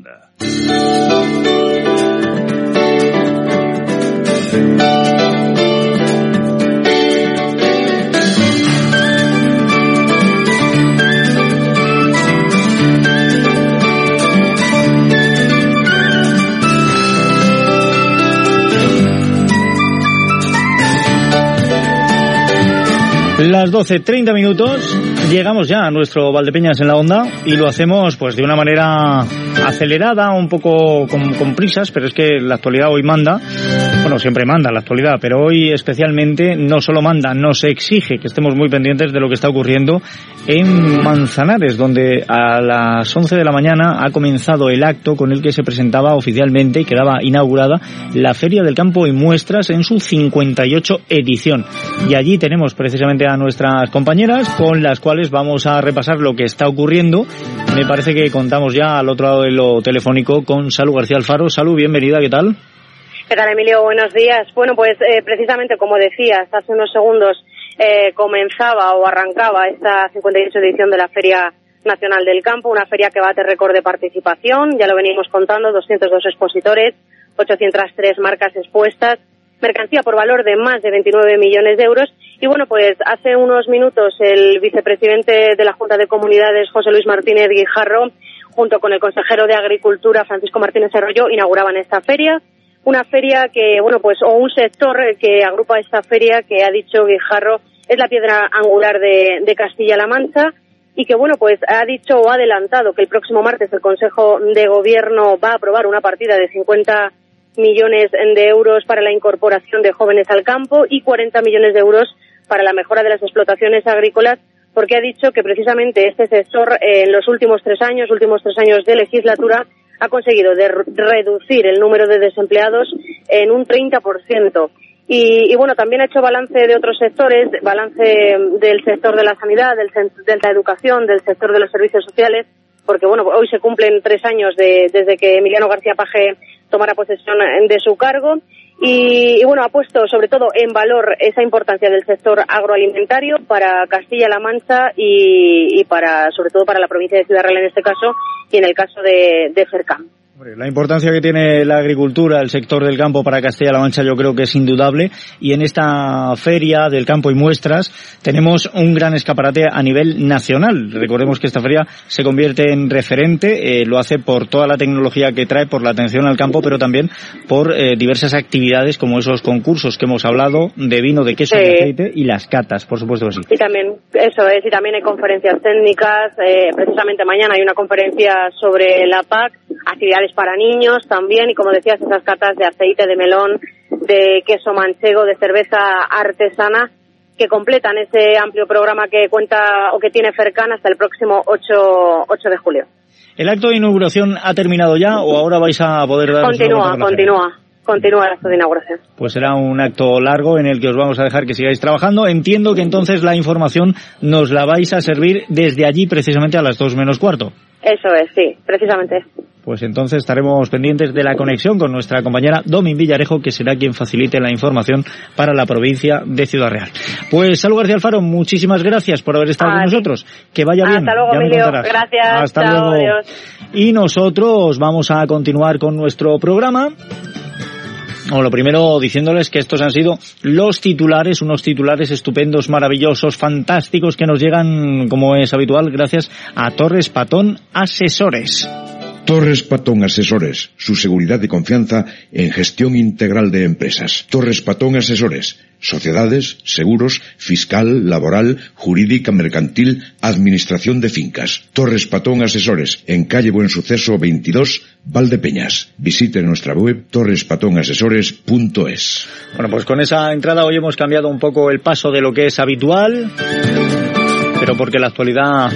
onda. Las 12.30 minutos, llegamos ya a nuestro Valdepeñas en la onda y lo hacemos pues de una manera acelerada, un poco con, prisas, pero es que la actualidad hoy manda, bueno, siempre manda la actualidad, pero hoy especialmente no solo manda, nos exige que estemos muy pendientes de lo que está ocurriendo en Manzanares, donde a las 11 de la mañana ha comenzado el acto con el que se presentaba oficialmente y quedaba inaugurada la Feria del Campo y Muestras en su 58 edición. Y allí tenemos precisamente a nuestras compañeras con las cuales vamos a repasar lo que está ocurriendo. Me parece que contamos ya al otro lado de lo telefónico con Salud García Alfaro. Salud, bienvenida, ¿qué tal? ¿Qué tal, Emilio? Buenos días. Bueno, pues eh, precisamente como decías hace unos segundos, eh, comenzaba o arrancaba esta 58 edición de la Feria Nacional del Campo, una feria que bate récord de participación, ya lo venimos contando, 202 expositores, 803 marcas expuestas, mercancía por valor de más de 29 millones de euros. Y bueno, pues hace unos minutos el vicepresidente de la Junta de Comunidades, José Luis Martínez Guijarro, junto con el consejero de Agricultura, Francisco Martínez Arroyo, inauguraban esta feria. Una feria que, bueno, pues, o un sector que agrupa esta feria que ha dicho Guijarro es la piedra angular de, Castilla-La Mancha y que, bueno, pues ha dicho o ha adelantado que el próximo martes el Consejo de Gobierno va a aprobar una partida de 50 millones de euros para la incorporación de jóvenes al campo y 40 millones de euros para la mejora de las explotaciones agrícolas, porque ha dicho que precisamente este sector eh, en los últimos tres años, últimos tres años de legislatura, ha conseguido reducir el número de desempleados en un 30%. Y, y, bueno, también ha hecho balance de otros sectores, balance del sector de la sanidad, del, de la educación, del sector de los servicios sociales, porque bueno, hoy se cumplen tres años de, desde que Emiliano García Paje tomara posesión de su cargo. Y, bueno, ha puesto sobre todo en valor esa importancia del sector agroalimentario para Castilla-La Mancha y, para, sobre todo para la provincia de Ciudad Real en este caso y en el caso de, de. La importancia que tiene la agricultura, el sector del campo para Castilla-La Mancha yo creo que es indudable y en esta feria del campo y muestras tenemos un gran escaparate a nivel nacional. Recordemos que esta feria se convierte en referente, eh, lo hace por toda la tecnología que trae, por la atención al campo, pero también por eh, diversas actividades como esos concursos que hemos hablado de vino, de queso, sí. de aceite y las catas, por supuesto que sí. Y también, eso es, y también hay conferencias técnicas, eh, precisamente mañana hay una conferencia sobre la PAC, actividades para niños también y como decías esas catas de aceite de melón, de queso manchego, de cerveza artesana que completan ese amplio programa que cuenta o que tiene Fercan hasta el próximo 8, 8 de julio. ¿El acto de inauguración ha terminado ya o ahora vais a poder dar Continúa, continúa. Continúa el acto de inauguración. Pues será un acto largo en el que os vamos a dejar que sigáis trabajando. Entiendo que entonces la información nos la vais a servir desde allí precisamente a las dos menos cuarto. Eso es, sí, precisamente. Pues entonces estaremos pendientes de la conexión con nuestra compañera Domin Villarejo, que será quien facilite la información para la provincia de Ciudad Real. Pues Salud García Alfaro, muchísimas gracias por haber estado con nosotros. Que vaya bien. Hasta luego, Emilio. Gracias. Hasta Chao, luego. Adiós. Y nosotros vamos a continuar con nuestro programa. Lo primero diciéndoles que estos han sido los titulares, unos titulares estupendos, maravillosos, fantásticos que nos llegan, como es habitual, gracias a Torres Patón Asesores. Torres Patón Asesores, su seguridad y confianza en gestión integral de empresas. Torres Patón Asesores, sociedades, seguros, fiscal, laboral, jurídica, mercantil, administración de fincas. Torres Patón Asesores, en calle Buen Suceso 22, Valdepeñas. Visite nuestra web torrespatonasesores.es. Bueno, pues con esa entrada hoy hemos cambiado un poco el paso de lo que es habitual, pero porque la actualidad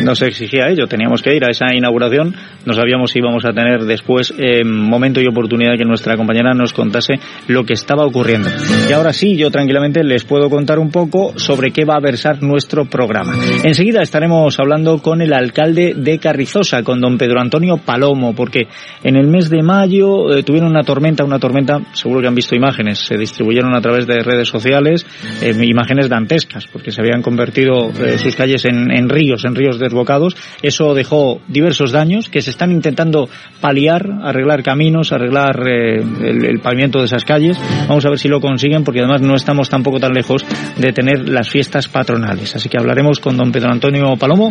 nos exigía ello. Teníamos que ir a esa inauguración. No sabíamos si íbamos a tener después eh, momento y oportunidad que nuestra compañera nos contase lo que estaba ocurriendo. Y ahora sí, yo tranquilamente les puedo contar un poco sobre qué va a versar nuestro programa. Enseguida estaremos hablando con el alcalde de Carrizosa, con don Pedro Antonio Palomo, porque en el mes de mayo eh, tuvieron una tormenta, una tormenta, seguro que han visto imágenes, se distribuyeron a través de redes sociales, eh, imágenes dantescas, porque se habían convertido eh, sus calles en, en ríos, en ríos desbocados. Eso dejó diversos daños que se están intentando paliar, arreglar caminos, arreglar el, el pavimento de esas calles. Vamos a ver si lo consiguen, porque además no estamos tampoco tan lejos de tener las fiestas patronales. Así que hablaremos con don Pedro Antonio Palomo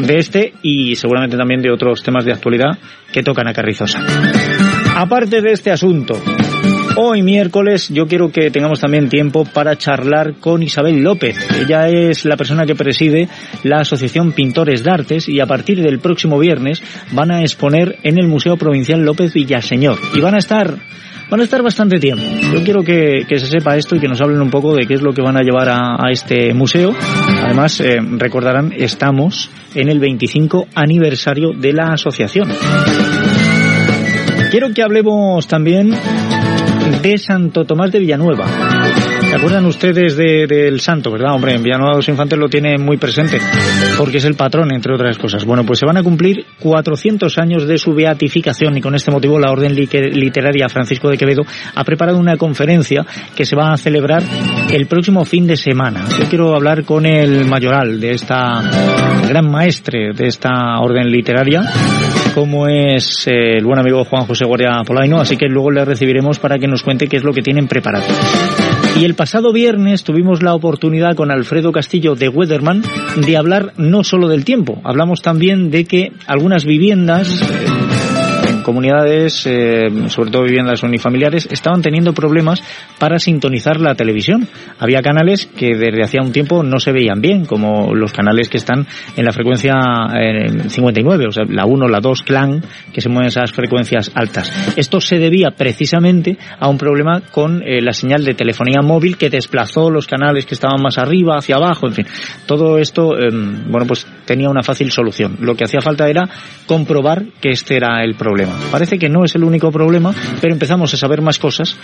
de este y seguramente también de otros temas de actualidad que tocan a Carrizosa. Aparte de este asunto, Hoy miércoles yo quiero que tengamos también tiempo para charlar con Isabel López. Ella es la persona que preside la Asociación Pintores de Artes y a partir del próximo viernes van a exponer en el Museo Provincial López Villaseñor. Y van a estar van a estar bastante tiempo. Yo quiero que, que, se sepa esto y que nos hablen un poco de qué es lo que van a llevar a, este museo. Además, eh, recordarán, estamos en el 25 aniversario de la asociación. Quiero que hablemos también de Santo Tomás de Villanueva. ¿Se acuerdan ustedes del de, santo, verdad? Hombre, en Villanueva los Infantes lo tiene muy presente, porque es el patrón, entre otras cosas. Bueno, pues se van a cumplir 400 años de su beatificación y con este motivo la Orden Literaria Francisco de Quevedo ha preparado una conferencia que se va a celebrar el próximo fin de semana. Yo quiero hablar con el mayoral de esta gran maestre de esta Orden Literaria, como es eh, el buen amigo Juan José Guardia Polaino, así que luego le recibiremos para que nos cuente qué es lo que tienen preparado. Y el pasado viernes tuvimos la oportunidad con Alfredo Castillo de Weatherman de hablar no solo del tiempo, hablamos también de que algunas viviendas en comunidades, eh, sobre todo viviendas unifamiliares, estaban teniendo problemas para sintonizar la televisión. Había canales que desde hacía un tiempo no se veían bien, como los canales que están en la frecuencia eh, 59, o sea, la 1, la 2, clan, que se mueven esas frecuencias altas. Esto se debía precisamente a un problema con eh, la señal de telefonía móvil que desplazó los canales que estaban más arriba, hacia abajo, en fin. Todo esto, eh, bueno, pues tenía una fácil solución. Lo que hacía falta era comprobar que este era el problema. Parece que no es el único problema, pero empezamos a saber más cosas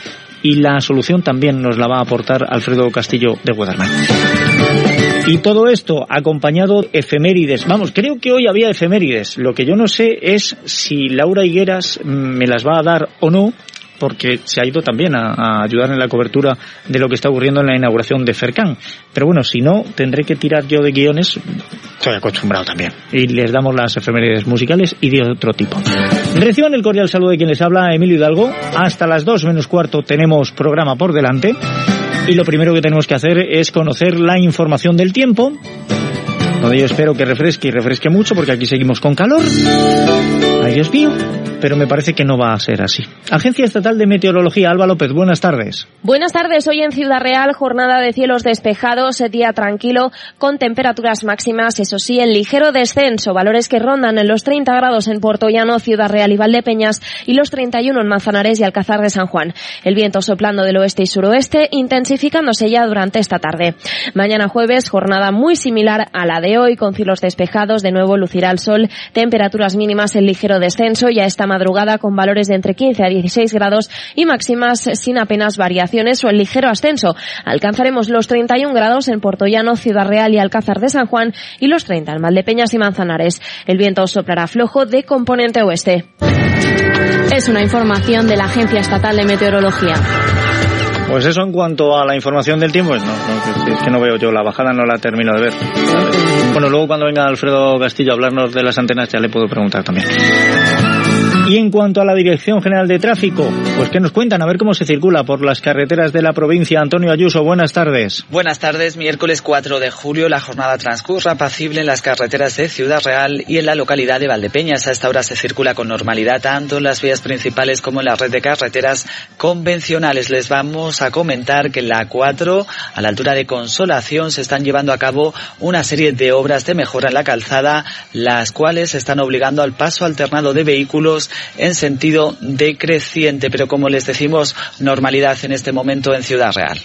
y la solución también nos la va a aportar Alfredo Castillo de Guadarman. Y todo esto acompañado de efemérides. Vamos, creo que hoy había efemérides. Lo que yo no sé es si Laura Higueras me las va a dar o no, porque se ha ido también a, a, ayudar en la cobertura de lo que está ocurriendo en la inauguración de Fercán. Pero bueno, si no, tendré que tirar yo de guiones, estoy acostumbrado también. Y les damos las efemérides musicales y de otro tipo. Reciban el cordial saludo de quien les habla, Emilio Hidalgo. Hasta las dos menos cuarto tenemos programa por delante. Y lo primero que tenemos que hacer es conocer la información del tiempo, yo espero que refresque y refresque mucho, porque aquí seguimos con calor. Ay, Dios mío pero me parece que no va a ser así. Agencia Estatal de Meteorología, Alba López, buenas tardes. Buenas tardes, hoy en Ciudad Real, jornada de cielos despejados, día tranquilo, con temperaturas máximas, eso sí, en ligero descenso, valores que rondan en los 30 grados en Puerto Llano, Ciudad Real y Valdepeñas, y los 31 en Manzanares y Alcázar de San Juan. El viento soplando del oeste y suroeste, intensificándose ya durante esta tarde. Mañana jueves, jornada muy similar a la de hoy, con cielos despejados, de nuevo lucirá el sol, temperaturas mínimas en ligero descenso, ya esta madrugada con valores de entre 15 a 16 grados y máximas sin apenas variaciones o en ligero ascenso. Alcanzaremos los 31 grados en Portollano, Ciudad Real y Alcázar de San Juan y los 30 en Valdepeñas y Manzanares. El viento soplará flojo de componente oeste. Es una información de la Agencia Estatal de Meteorología. Pues eso en cuanto a la información del tiempo, no, no, es que no veo yo, la bajada no la termino de ver. Bueno, luego cuando venga Alfredo Castillo a hablarnos de las antenas ya le puedo preguntar también. Y en cuanto a la Dirección General de Tráfico, pues que nos cuentan a ver cómo se circula por las carreteras de la provincia. Antonio Ayuso, buenas tardes. Buenas tardes, miércoles 4 de julio la jornada transcurre apacible en las carreteras de Ciudad Real y en la localidad de Valdepeñas. A esta hora se circula con normalidad tanto en las vías principales como en la red de carreteras convencionales. Les vamos a comentar que en la 4, a la altura de Consolación, se están llevando a cabo una serie de obras de mejora en la calzada, las cuales están obligando al paso alternado de vehículos en sentido decreciente, pero como les decimos, normalidad en este momento en Ciudad Real.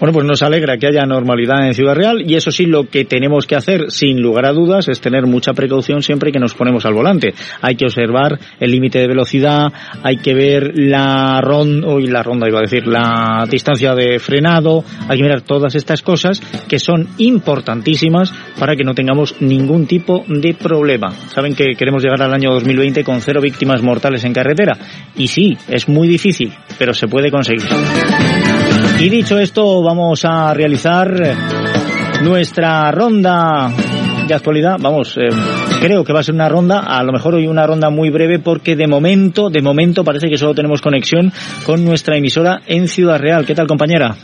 Bueno, pues nos alegra que haya normalidad en Ciudad Real y eso sí lo que tenemos que hacer, sin lugar a dudas, es tener mucha precaución siempre que nos ponemos al volante. Hay que observar el límite de velocidad, hay que ver la ronda, uy, la ronda iba a decir, la distancia de frenado, hay que mirar todas estas cosas que son importantísimas para que no tengamos ningún tipo de problema. Saben que queremos llegar al año 2020 con cero víctimas mortales en carretera y sí, es muy difícil, pero se puede conseguir. Y dicho esto, vamos a realizar nuestra ronda de actualidad. Vamos, eh, creo que va a ser una ronda, a lo mejor hoy una ronda muy breve porque de momento, de momento parece que solo tenemos conexión con nuestra emisora en Ciudad Real. ¿Qué tal, compañera?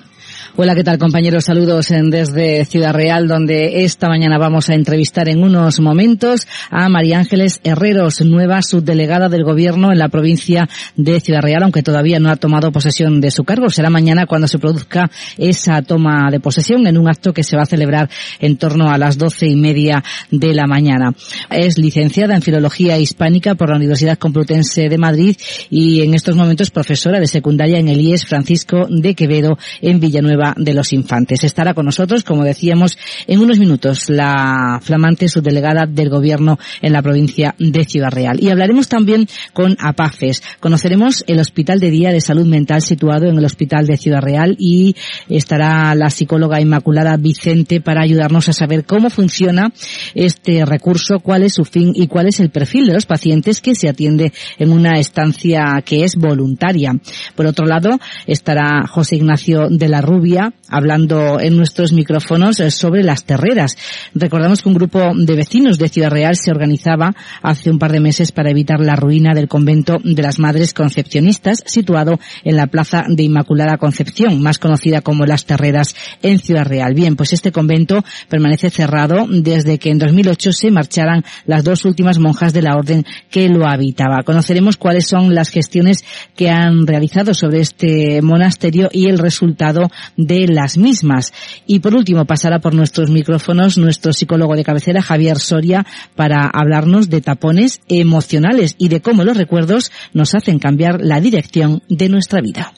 Hola, ¿qué tal compañeros? Saludos desde Ciudad Real, donde esta mañana vamos a entrevistar en unos momentos a María Ángeles Herreros, nueva subdelegada del Gobierno en la provincia de Ciudad Real, aunque todavía no ha tomado posesión de su cargo. Será mañana cuando se produzca esa toma de posesión en un acto que se va a celebrar en torno a las doce y media de la mañana. Es licenciada en Filología Hispánica por la Universidad Complutense de Madrid y en estos momentos profesora de secundaria en el IES Francisco de Quevedo en Villanueva de los Infantes. Estará con nosotros, como decíamos, en unos minutos la flamante subdelegada del Gobierno en la provincia de Ciudad Real. Y hablaremos también con APAFES. Conoceremos el Hospital de Día de Salud Mental situado en el Hospital de Ciudad Real y estará la psicóloga Inmaculada Vicente para ayudarnos a saber cómo funciona este recurso, cuál es su fin y cuál es el perfil de los pacientes que se atiende en una estancia que es voluntaria. Por otro lado, estará José Ignacio de la Rubia hablando en nuestros micrófonos eh, sobre las terreras. Recordamos que un grupo de vecinos de Ciudad Real se organizaba hace un par de meses para evitar la ruina del convento de las Madres Concepcionistas situado en la Plaza de Inmaculada Concepción, más conocida como Las Terreras en Ciudad Real. Bien, pues este convento permanece cerrado desde que en 2008 se marcharan las dos últimas monjas de la orden que lo habitaba. Conoceremos cuáles son las gestiones que han realizado sobre este monasterio y el resultado de las mismas. Y por último pasará por nuestros micrófonos nuestro psicólogo de cabecera, Javier Soria, para hablarnos de tapones emocionales y de cómo los recuerdos nos hacen cambiar la dirección de nuestra vida.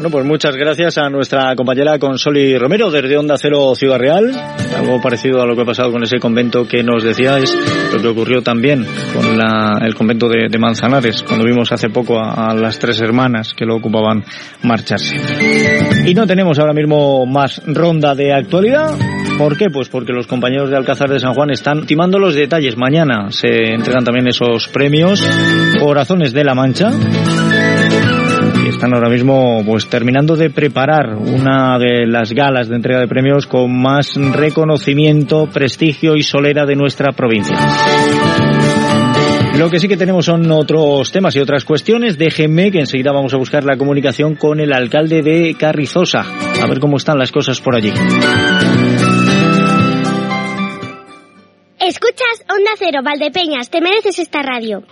Bueno, pues muchas gracias a nuestra compañera Consoli Romero desde Onda Cero Ciudad Real. Algo parecido a lo que ha pasado con ese convento que nos decíais, lo que ocurrió también con el convento de, Manzanares, cuando vimos hace poco a, las tres hermanas que lo ocupaban marcharse. Y no tenemos ahora mismo más ronda de actualidad. ¿Por qué? Pues porque los compañeros de Alcázar de San Juan están timando los detalles. Mañana se entregan también esos premios Corazones de la Mancha están ahora mismo pues terminando de preparar una de las galas de entrega de premios con más reconocimiento, prestigio y solera de nuestra provincia. Lo que sí que tenemos son otros temas y otras cuestiones. Déjenme que enseguida vamos a buscar la comunicación con el alcalde de Carrizosa. A ver cómo están las cosas por allí. Escuchas Onda Cero, Valdepeñas, te mereces esta radio.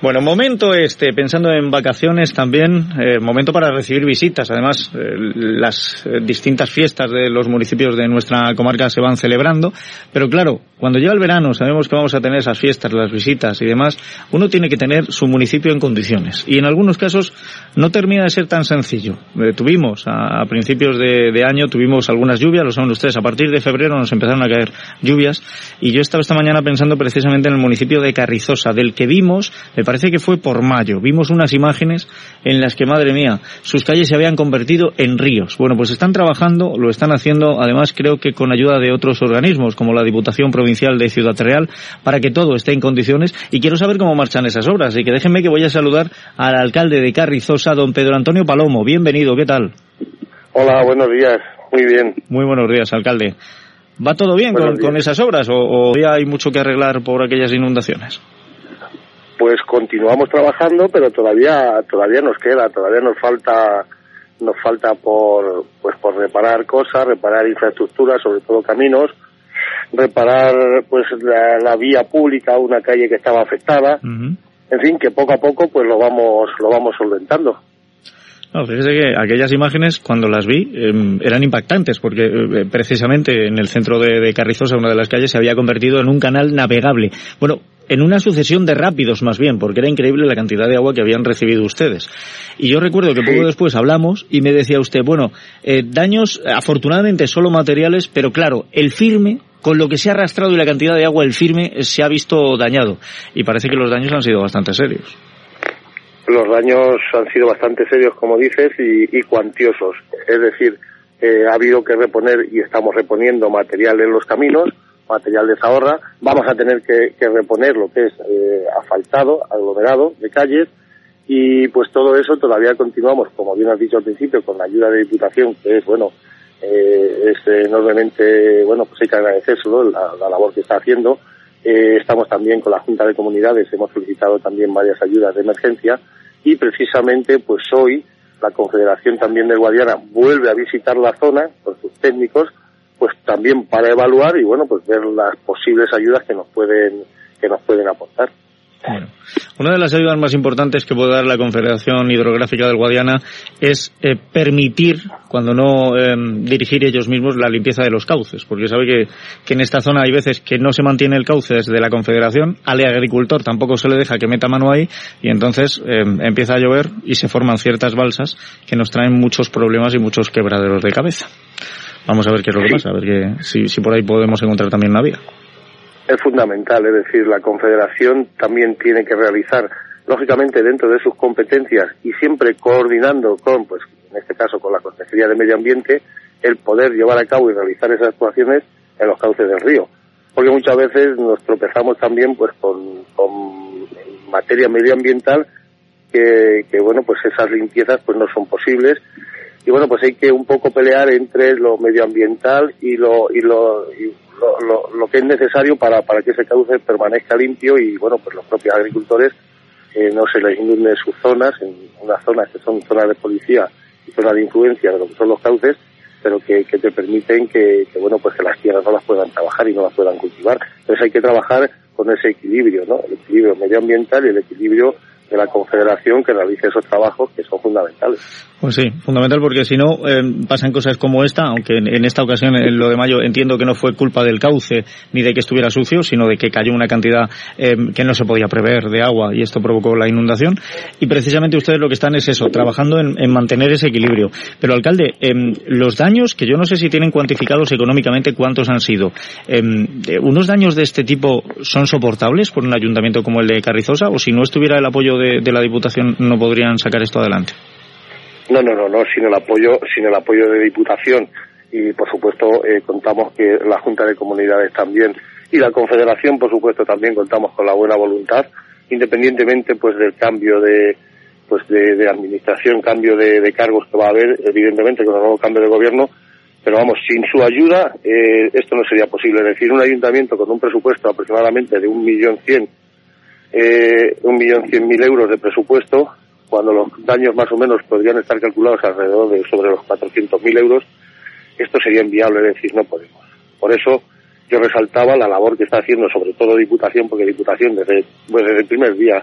Bueno, momento este, pensando en vacaciones también, eh, momento para recibir visitas. Además, eh, las eh, distintas fiestas de los municipios de nuestra comarca se van celebrando. Pero claro, cuando llega el verano, sabemos que vamos a tener esas fiestas, las visitas y demás, uno tiene que tener su municipio en condiciones. Y en algunos casos no termina de ser tan sencillo. tuvimos, a, principios de, de, año, tuvimos algunas lluvias, lo saben ustedes. A partir de febrero nos empezaron a caer lluvias. Y yo estaba esta mañana pensando precisamente en el municipio de Carrizosa, del que vimos, parece que fue por mayo. Vimos unas imágenes en las que, madre mía, sus calles se habían convertido en ríos. Bueno, pues están trabajando, lo están haciendo, además creo que con ayuda de otros organismos, como la Diputación Provincial de Ciudad Real, para que todo esté en condiciones. Y quiero saber cómo marchan esas obras. Así que déjenme que voy a saludar al alcalde de Carrizosa, don Pedro Antonio Palomo. Bienvenido, ¿qué tal? Hola, buenos días. Muy bien. Muy buenos días, alcalde. ¿Va todo bien con, esas obras o, o ya hay mucho que arreglar por aquellas inundaciones? Pues continuamos trabajando, pero todavía todavía nos queda, todavía nos falta nos falta por pues por reparar cosas, reparar infraestructuras, sobre todo caminos, reparar pues la, vía pública, una calle que estaba afectada, en fin, que poco a poco pues lo vamos lo vamos solventando. No, fíjese que aquellas imágenes, cuando las vi, em, eran impactantes, porque eh, precisamente en el centro de, de, Carrizosa, una de las calles, se había convertido en un canal navegable. Bueno, en una sucesión de rápidos más bien, porque era increíble la cantidad de agua que habían recibido ustedes. Y yo recuerdo que poco después hablamos y me decía usted, bueno, eh, daños afortunadamente solo materiales, pero claro, el firme con lo que se ha arrastrado y la cantidad de agua, el firme se ha visto dañado. Y parece que los daños han sido bastante serios. Los daños han sido bastante serios, como dices, y, cuantiosos. Es decir, eh, ha habido que reponer y estamos reponiendo material en los caminos, material de zahorra. Vamos a tener que, reponer lo que es eh, asfaltado, aglomerado de calles. Y pues todo eso todavía continuamos, como bien has dicho al principio, con la ayuda de Diputación, que es, bueno, eh, es enormemente, bueno, pues hay que agradecérselo, la, la labor que está haciendo. Eh, estamos también con la Junta de Comunidades, hemos solicitado también varias ayudas de emergencia y precisamente pues hoy la Confederación también de Guadiana vuelve a visitar la zona con sus técnicos pues también para evaluar y bueno pues ver las posibles ayudas que nos pueden que nos pueden aportar. Una de las ayudas más importantes que puede dar la Confederación Hidrográfica del Guadiana es eh, permitir, cuando no em, dirigir ellos mismos, la limpieza de los cauces, porque sabe que, que, en esta zona hay veces que no se mantiene el cauce desde la Confederación, al agricultor tampoco se le deja que meta mano ahí, y entonces em, empieza a llover y se forman ciertas balsas que nos traen muchos problemas y muchos quebraderos de cabeza. Vamos a ver qué es lo que pasa, a ver que, si, si por ahí podemos encontrar también una vía es fundamental, es decir, la Confederación también tiene que realizar, lógicamente dentro de sus competencias y siempre coordinando con, pues en este caso con la Consejería de Medio Ambiente, el poder llevar a cabo y realizar esas actuaciones en los cauces del río. Porque muchas veces nos tropezamos también pues con, materia medioambiental que, que, bueno pues esas limpiezas pues no son posibles y bueno pues hay que un poco pelear entre lo medioambiental y lo y lo lo, lo, que es necesario para, para que ese cauce permanezca limpio y, bueno, pues los propios agricultores eh, no se les inunden sus zonas, en unas zonas que son zonas de policía y zonas de influencia de lo que son los cauces, pero que, que te permiten que, que, bueno, pues que las tierras no las puedan trabajar y no las puedan cultivar. Entonces hay que trabajar con ese equilibrio, ¿no? El equilibrio medioambiental y el equilibrio de la Confederación que realice esos trabajos que son fundamentales. Pues sí, fundamental porque si no eh, pasan cosas como esta, aunque en, esta ocasión en lo de mayo entiendo que no fue culpa del cauce ni de que estuviera sucio, sino de que cayó una cantidad eh, que no se podía prever de agua y esto provocó la inundación. Y precisamente ustedes lo que están es eso, trabajando en, mantener ese equilibrio. Pero alcalde, eh, los daños que yo no sé si tienen cuantificados económicamente cuántos han sido, ¿unos daños de este tipo son soportables por un ayuntamiento como el de Carrizosa o si no estuviera el apoyo de la Diputación no podrían sacar esto adelante? No, no, no, no, sin el apoyo, sin el apoyo de Diputación. Y por supuesto eh, contamos que la Junta de Comunidades también y la Confederación por supuesto también contamos con la buena voluntad independientemente pues del cambio de pues de, administración cambio de, cargos que va a haber evidentemente con el nuevo cambio de gobierno. Pero vamos sin su ayuda eh, esto no sería posible. Es decir un ayuntamiento con un presupuesto aproximadamente de un millón cien eh, un millón cien mil euros de presupuesto cuando los daños más o menos podrían estar calculados alrededor de sobre los 400.000 euros, esto sería inviable, es decir, no podemos. Por eso yo resaltaba la labor que está haciendo sobre todo Diputación, porque Diputación desde, pues desde el primer día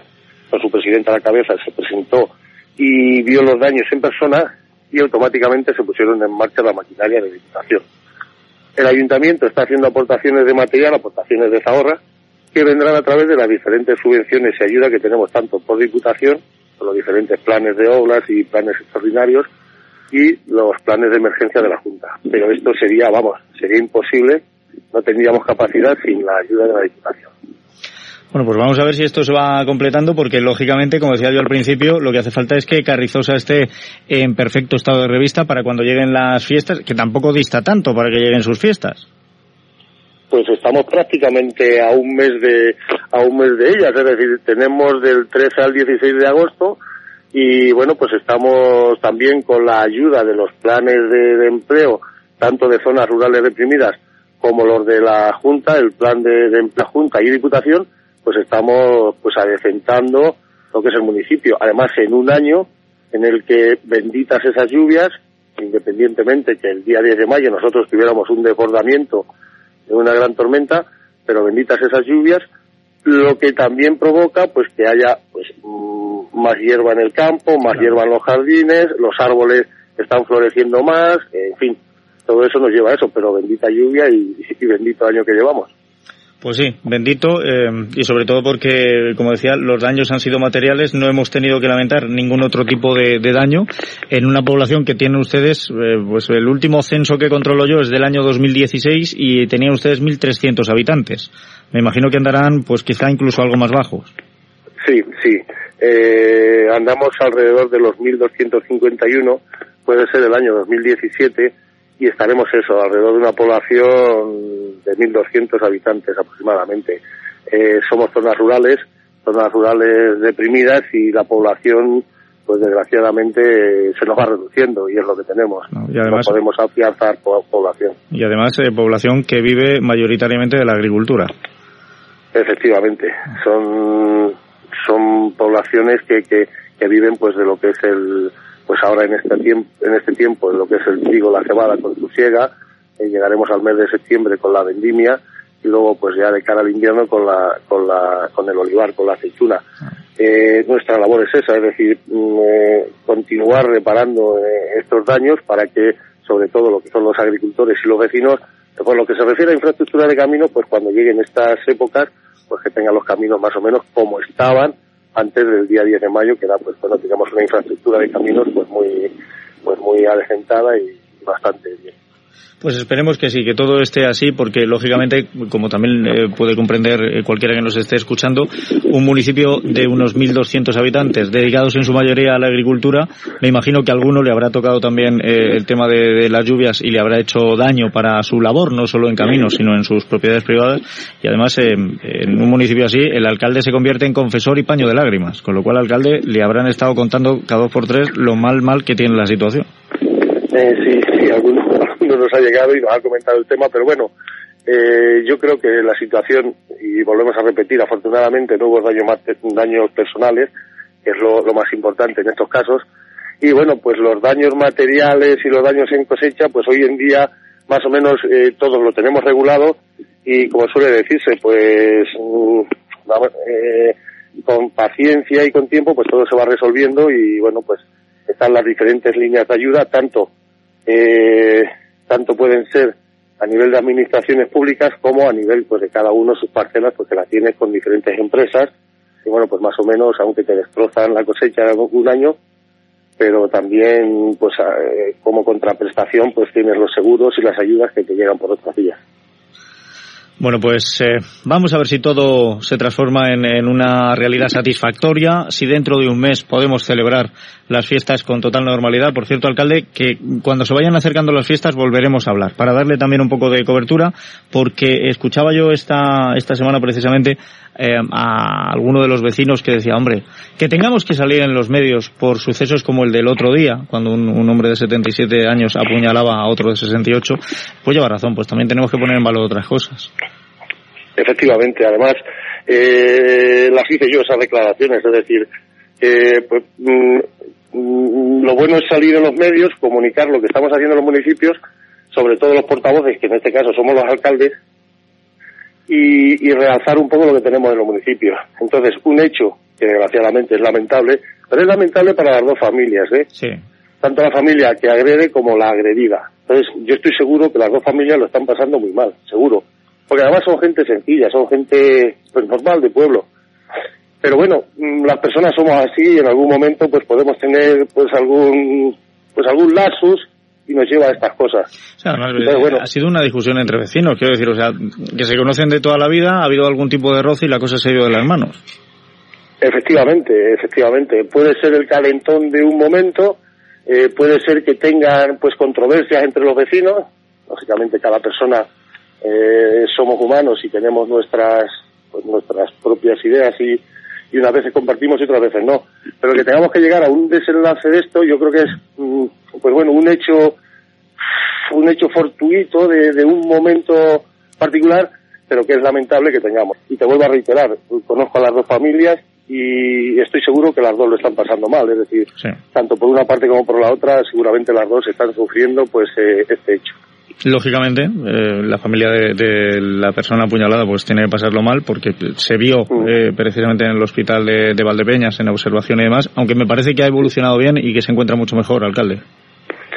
con su presidenta a la cabeza se presentó y vio los daños en persona y automáticamente se pusieron en marcha la maquinaria de Diputación. El Ayuntamiento está haciendo aportaciones de material, aportaciones de zahorra, que vendrán a través de las diferentes subvenciones y ayuda que tenemos tanto por Diputación con los diferentes planes de obras y planes extraordinarios y los planes de emergencia de la Junta. Pero esto sería, vamos, sería imposible, no tendríamos capacidad sin la ayuda de la Diputación. Bueno, pues vamos a ver si esto se va completando, porque lógicamente, como decía yo al principio, lo que hace falta es que Carrizosa esté en perfecto estado de revista para cuando lleguen las fiestas, que tampoco dista tanto para que lleguen sus fiestas pues estamos prácticamente a un mes de a un mes de ellas, es decir, tenemos del 13 al 16 de agosto y bueno, pues estamos también con la ayuda de los planes de, empleo, tanto de zonas rurales reprimidas como los de la Junta, el plan de, de empleo Junta y Diputación, pues estamos pues adecentando lo que es el municipio. Además, en un año en el que benditas esas lluvias, independientemente que el día 10 de mayo nosotros tuviéramos un desbordamiento de una gran tormenta, pero benditas esas lluvias, lo que también provoca pues que haya pues mm, más hierba en el campo, más hierba en los jardines, los árboles están floreciendo más, en fin, todo eso nos lleva a eso, pero bendita lluvia y, y bendito año que llevamos. Pues sí, bendito eh, y sobre todo porque, como decía, los daños han sido materiales, no hemos tenido que lamentar ningún otro tipo de, daño en una población que tienen ustedes, eh, pues el último censo que controlo yo es del año 2016 y tenían ustedes 1.300 habitantes. Me imagino que andarán, pues quizá incluso algo más bajos. Sí, sí. Eh, andamos alrededor de los 1.251, puede ser el año 2017 y estaremos eso, alrededor de una población de 1.200 habitantes aproximadamente. Eh, somos zonas rurales, zonas rurales deprimidas y la población, pues desgraciadamente se nos va reduciendo y es lo que tenemos. No, y además, podemos afianzar población. Y además eh, población que vive mayoritariamente de la agricultura. Efectivamente, son son poblaciones que, que, que viven pues de lo que es el pues ahora en este tiempo, en este tiempo, lo que es el trigo, la cebada con su siega, eh, llegaremos al mes de septiembre con la vendimia y luego pues ya de cara al invierno con la, con la, con el olivar, con la aceituna. Eh, nuestra labor es esa, es decir, mm, eh, continuar reparando estos daños para que, sobre todo lo que son los agricultores y los vecinos, por lo que se refiere a infraestructura de caminos, pues cuando lleguen estas épocas, pues que tengan los caminos más o menos como estaban antes del día 10 de mayo, que era pues bueno, digamos una infraestructura de caminos pues muy pues muy adecentada y bastante bien. Pues esperemos que sí, que todo esté así, porque lógicamente, como también eh, puede comprender eh, cualquiera que nos esté escuchando, un municipio de unos 1.200 habitantes, dedicados en su mayoría a la agricultura, me imagino que a alguno le habrá tocado también eh, el tema de, las lluvias y le habrá hecho daño para su labor, no solo en caminos, sino en sus propiedades privadas. Y además, en un municipio así, el alcalde se convierte en confesor y paño de lágrimas, con lo cual al alcalde le habrán estado contando cada dos por tres lo mal mal que tiene la situación. sí, ha llegado y nos ha comentado el tema, pero bueno, eh, yo creo que la situación, y volvemos a repetir, afortunadamente no hubo daños, daños personales, que es lo, más importante en estos casos, y bueno, pues los daños materiales y los daños en cosecha, pues hoy en día más o menos eh, todos lo tenemos regulado y como suele decirse, pues mm, eh, con paciencia y con tiempo, pues todo se va resolviendo y bueno, pues están las diferentes líneas de ayuda, tanto eh, tanto pueden ser a nivel de administraciones públicas como a nivel pues de cada uno sus parcelas porque las tienes con diferentes empresas y bueno pues más o menos aunque te destrozan la cosecha un año pero también pues eh, como contraprestación pues tienes los seguros y las ayudas que te llegan por otras vías. Bueno, pues eh, vamos a ver si todo se transforma en, una realidad satisfactoria, si dentro de un mes podemos celebrar las fiestas con total normalidad. Por cierto, alcalde, que cuando se vayan acercando las fiestas volveremos a hablar, para darle también un poco de cobertura, porque escuchaba yo esta, esta semana precisamente eh, a alguno de los vecinos que decía, hombre, que tengamos que salir en los medios por sucesos como el del otro día, cuando un, hombre de 77 años apuñalaba a otro de 68, pues lleva razón, pues también tenemos que poner en valor otras cosas. Efectivamente, además, eh, las hice yo esas declaraciones, es decir, pues, mm, mm, lo bueno es salir en los medios, comunicar lo que estamos haciendo en los municipios, sobre todo los portavoces, que en este caso somos los alcaldes, y, y realzar un poco lo que tenemos en los municipios. Entonces, un hecho que desgraciadamente es lamentable, pero es lamentable para las dos familias, ¿eh? Sí. Tanto la familia que agrede como la agredida. Entonces, yo estoy seguro que las dos familias lo están pasando muy mal, seguro porque además son gente sencilla, son gente pues, normal de pueblo. Pero bueno, mm, las personas somos así y en algún momento pues podemos tener pues algún pues algún lapsus y nos lleva a estas cosas. O sea, ha sido una discusión entre vecinos, quiero decir, o sea, que se conocen de toda la vida, ha habido algún tipo de roce y la cosa se ha ido de las manos. Efectivamente, efectivamente. Puede ser el calentón de un momento, eh, puede ser que tengan pues controversias entre los vecinos, lógicamente cada persona eh, somos humanos y tenemos nuestras pues, nuestras propias ideas y, y unas veces compartimos y otras veces no. Pero que tengamos que llegar a un desenlace de esto, yo creo que es, mm, pues bueno, un hecho, un hecho fortuito de, de un momento particular, pero que es lamentable que tengamos. Y te vuelvo a reiterar, conozco a las dos familias y estoy seguro que las dos lo están pasando mal, es decir, tanto por una parte como por la otra, seguramente las dos están sufriendo pues eh, este hecho. Lógicamente, eh, la familia de, la persona apuñalada pues tiene que pasarlo mal porque se vio mm. eh, precisamente en el hospital de, Valdepeñas en observación y demás, aunque me parece que ha evolucionado bien y que se encuentra mucho mejor, alcalde.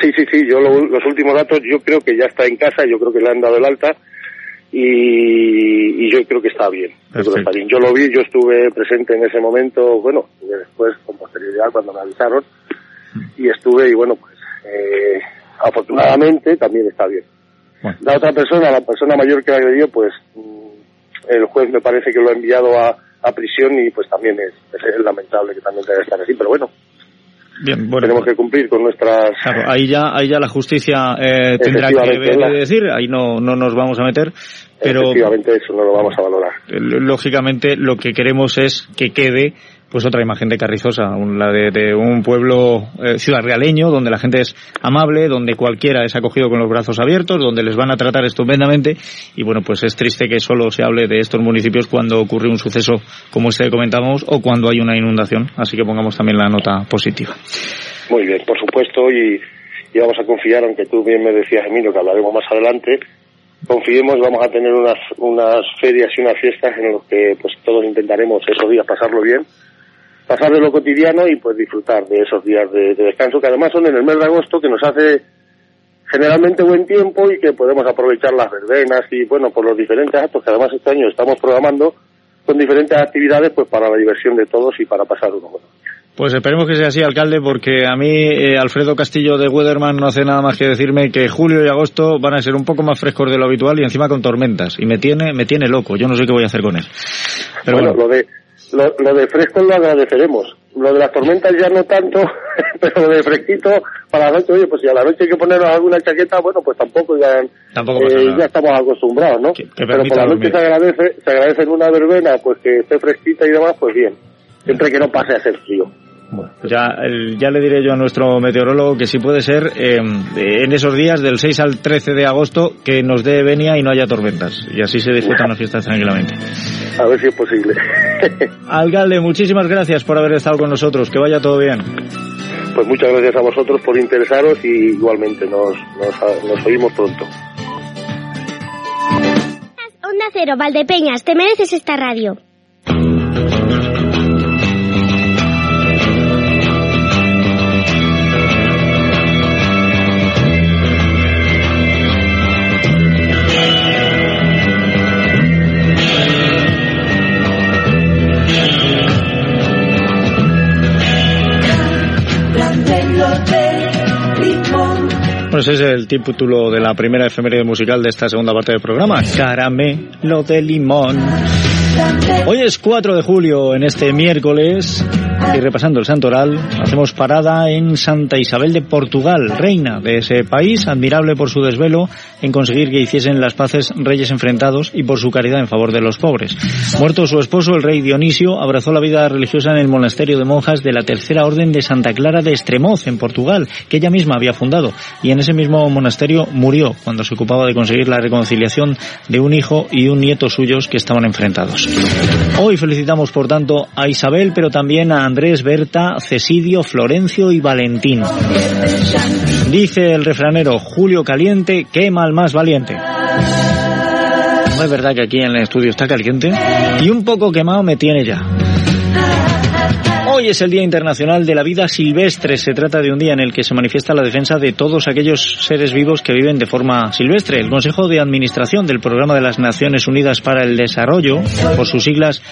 Sí, sí, sí, yo los últimos datos yo creo que ya está en casa, yo creo que le han dado el alta y, yo creo que está bien. Yo lo vi, yo estuve presente en ese momento, bueno, después con posterioridad cuando me avisaron y estuve y bueno, pues eh, afortunadamente también está bien. La otra persona, la persona mayor que la agredió, pues mm, el juez me parece que lo ha enviado a, prisión y pues también es, es lamentable que también debe estar así, pero bueno, Bien, bueno, tenemos que cumplir con nuestras. Claro, ahí ya, ahí ya la justicia eh, tendrá que decir, ahí no, no nos vamos a meter. Pero, Efectivamente, eso no lo vamos a valorar. Lógicamente, lo que queremos es que quede pues otra imagen de Carrizosa, la de, un pueblo eh, ciudad realeño, donde la gente es amable, donde cualquiera es acogido con los brazos abiertos, donde les van a tratar estupendamente. Y bueno, pues es triste que solo se hable de estos municipios cuando ocurre un suceso como este que comentamos o cuando hay una inundación, así que pongamos también la nota positiva. Muy bien, por supuesto y, vamos a confiar, aunque tú bien me decías, Emilio, que hablaremos más adelante, confiemos, vamos a tener unas, unas ferias y unas fiestas en las que pues todos intentaremos esos días pasarlo bien pasar de lo cotidiano y pues disfrutar de esos días de, descanso que además son en el mes de agosto que nos hace generalmente buen tiempo y que podemos aprovechar las verbenas y bueno por los diferentes actos que además este año estamos programando con diferentes actividades pues para la diversión de todos y para pasar uno bueno. Pues esperemos que sea así, alcalde, porque a mí eh, Alfredo Castillo de Weatherman no hace nada más que decirme que julio y agosto van a ser un poco más frescos de lo habitual y encima con tormentas. Y me tiene, me tiene loco. Yo no sé qué voy a hacer con él. Pero bueno, lo de lo, lo de fresco lo agradeceremos. Lo de las tormentas ya no tanto, pero lo de fresquito para la noche, oye, pues si a la noche hay que ponernos alguna chaqueta, bueno, pues tampoco ya, eh, ya estamos acostumbrados, ¿no? pero por la noche se agradece, se agradece en una verbena, pues que esté fresquita y demás, pues bien. Siempre que no pase a ser frío. Bueno, ya, ya le diré yo a nuestro meteorólogo que si puede ser em, en esos días del 6 al 13 de agosto que nos dé venia y no haya tormentas. Y así se disfrutan las fiestas tranquilamente. A ver si es posible. Alcalde, muchísimas gracias por haber estado con nosotros. Que vaya todo bien. Pues muchas gracias a vosotros por interesaros y igualmente nos, nos, nos oímos pronto. Onda Cero, Valdepeñas, te mereces esta radio. Es el título de la primera efeméride musical de esta segunda parte del programa. Caramelo de limón. Hoy es 4 de julio, en este miércoles, y repasando el santoral, hacemos parada en Santa Isabel de Portugal, reina de ese país, admirable por su desvelo en conseguir que hiciesen las paces reyes enfrentados y por su caridad en favor de los pobres. Muerto su esposo, el rey Dionisio, abrazó la vida religiosa en el monasterio de monjas de la Tercera Orden de Santa Clara de Estremoz, en Portugal, que ella misma había fundado, y en ese mismo monasterio murió cuando se ocupaba de conseguir la reconciliación de un hijo y un nieto suyos que estaban enfrentados. Hoy felicitamos, por tanto, a Isabel, pero también a Andrés, Berta, Cesidio, Florencio y Valentín. Dice el refranero, Julio caliente quema al más valiente. No es verdad que aquí en el estudio está caliente y un poco quemado me tiene ya. Hoy es el Día Internacional de la Vida Silvestre. Se trata de un día en el que se manifiesta la defensa de todos aquellos seres vivos que viven de forma silvestre. El Consejo de Administración del Programa de las Naciones Unidas para el Desarrollo, por sus siglas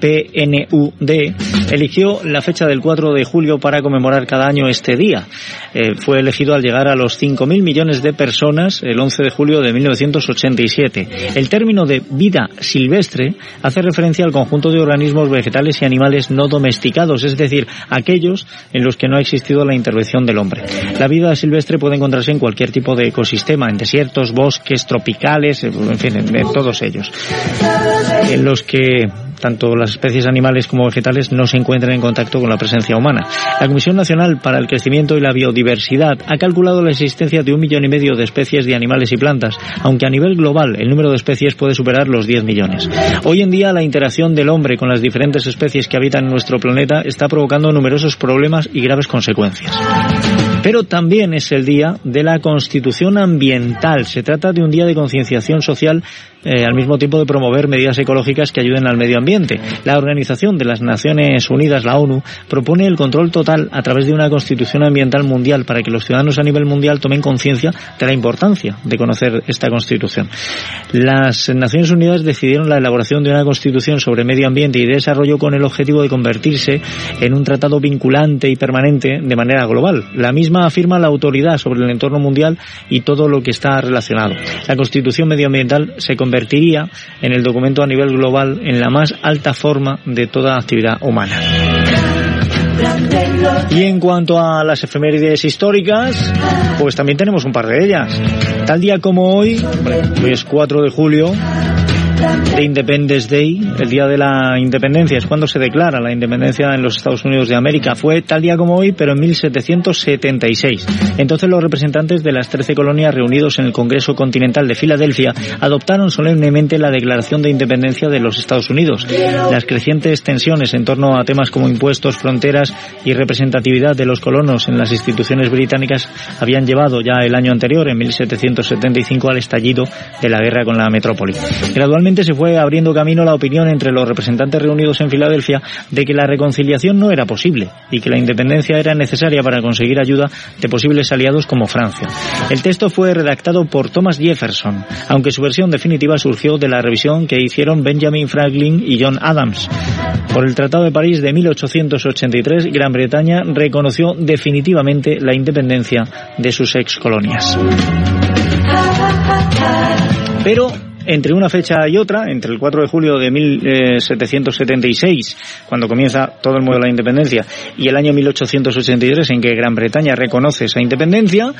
PNUD, eligió la fecha del 4 de julio para conmemorar cada año este día. Eh, fue elegido al llegar a los 5.000 millones de personas el 11 de julio de 1987. El término de vida silvestre hace referencia al conjunto de organismos vegetales y animales no domesticados es decir, aquellos en los que no ha existido la intervención del hombre. La vida silvestre puede encontrarse en cualquier tipo de ecosistema, en desiertos, bosques, tropicales, en fin, en todos ellos, en los que tanto las especies animales como vegetales no se encuentran en contacto con la presencia humana. La Comisión Nacional para el Crecimiento y la Biodiversidad ha calculado la existencia de un millón y medio de especies de animales y plantas, aunque a nivel global el número de especies puede superar los 10 millones. Hoy en día la interacción del hombre con las diferentes especies que habitan nuestro planeta está provocando numerosos problemas y graves consecuencias. Pero también es el día de la Constitución Ambiental. Se trata de un día de concienciación social eh, al mismo tiempo de promover medidas ecológicas que ayuden al medio ambiente. La Organización de las Naciones Unidas, la ONU, propone el control total a través de una constitución ambiental mundial para que los ciudadanos a nivel mundial tomen conciencia de la importancia de conocer esta constitución. Las Naciones Unidas decidieron la elaboración de una constitución sobre medio ambiente y desarrollo con el objetivo de convertirse en un tratado vinculante y permanente de manera global. La misma afirma la autoridad sobre el entorno mundial y todo lo que está relacionado. La constitución medioambiental se convertiría en el documento a nivel global en la más alta forma de toda actividad humana. Y en cuanto a las efemérides históricas, pues también tenemos un par de ellas. Tal día como hoy, hoy es 4 de julio, de Independence Day, el día de la independencia, es cuando se declara la independencia en los Estados Unidos de América. Fue tal día como hoy, pero en 1776. Entonces los representantes de las 13 colonias reunidos en el Congreso Continental de Filadelfia adoptaron solemnemente la Declaración de Independencia de los Estados Unidos. Las crecientes tensiones en torno a temas como impuestos, fronteras y representatividad de los colonos en las instituciones británicas habían llevado ya el año anterior, en 1775, al estallido de la guerra con la metrópoli. Gradualmente se fue abriendo camino la opinión entre los representantes reunidos en Filadelfia de que la reconciliación no era posible y que la independencia era necesaria para conseguir ayuda de posibles aliados como Francia. El texto fue redactado por Thomas Jefferson, aunque su versión definitiva surgió de la revisión que hicieron Benjamin Franklin y John Adams. Por el Tratado de París de 1883, Gran Bretaña reconoció definitivamente la independencia de sus ex colonias. Pero entre una fecha y otra, entre el 4 de julio de 1776, cuando comienza todo el mundo de la independencia, y el año 1883, en que Gran Bretaña reconoce esa independencia,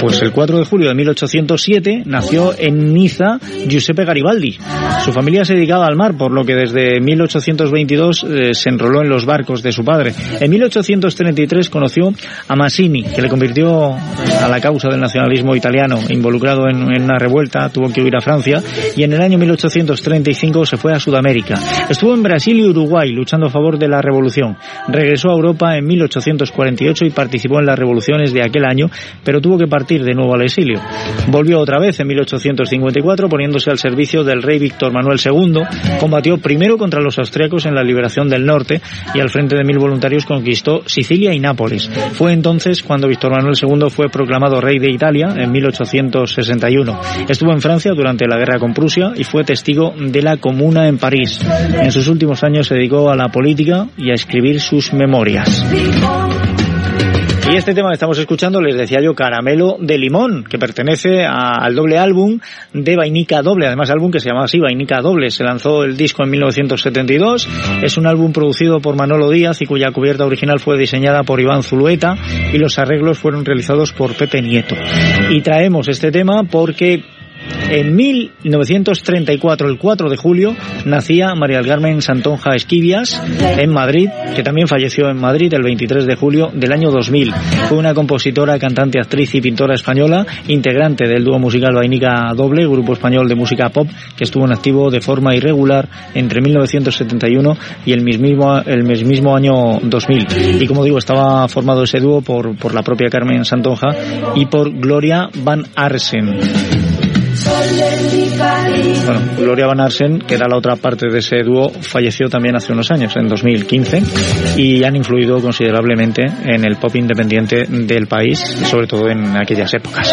pues el 4 de julio de 1807 nació en Niza Giuseppe Garibaldi. Su familia se dedicaba al mar, por lo que desde 1822 eh, se enroló en los barcos de su padre. En 1833 conoció a Massini, que le convirtió a la causa del nacionalismo italiano, involucrado en, en una revuelta, tuvo que huir a Francia y en el año 1835 se fue a Sudamérica. Estuvo en Brasil y Uruguay luchando a favor de la revolución. Regresó a Europa en 1848 y participó en las revoluciones de aquel año, pero tuvo que partir de nuevo al exilio. Volvió otra vez en 1854 poniéndose al servicio del rey Víctor Manuel II. Combatió primero contra los austriacos en la liberación del norte y al frente de mil voluntarios conquistó Sicilia y Nápoles. Fue entonces cuando Víctor Manuel II fue proclamado rey de Italia en 1861. Estuvo en Francia durante la guerra con Prusia y fue testigo de la Comuna en París. En sus últimos años se dedicó a la política y a escribir sus memorias. Y este tema que estamos escuchando, les decía yo, Caramelo de Limón, que pertenece al doble álbum de Vainica Doble, además álbum que se llamaba así, Vainica Doble. Se lanzó el disco en 1972, es un álbum producido por Manolo Díaz y cuya cubierta original fue diseñada por Iván Zulueta y los arreglos fueron realizados por Pepe Nieto. Y traemos este tema porque en 1934, el 4 de julio, nacía María Carmen Santonja Esquivias en Madrid, que también falleció en Madrid el 23 de julio del año 2000. Fue una compositora, cantante, actriz y pintora española, integrante del dúo musical Vainica Doble, grupo español de música pop, que estuvo en activo de forma irregular entre 1971 y el mismo, el año 2000. Y como digo, estaba formado ese dúo por, por la propia Carmen Santonja y por Gloria Van Arsen. Bueno, Gloria Van Arsen, que era la otra parte de ese dúo, falleció también hace unos años, en 2015, y han influido considerablemente en el pop independiente del país, sobre todo en aquellas épocas.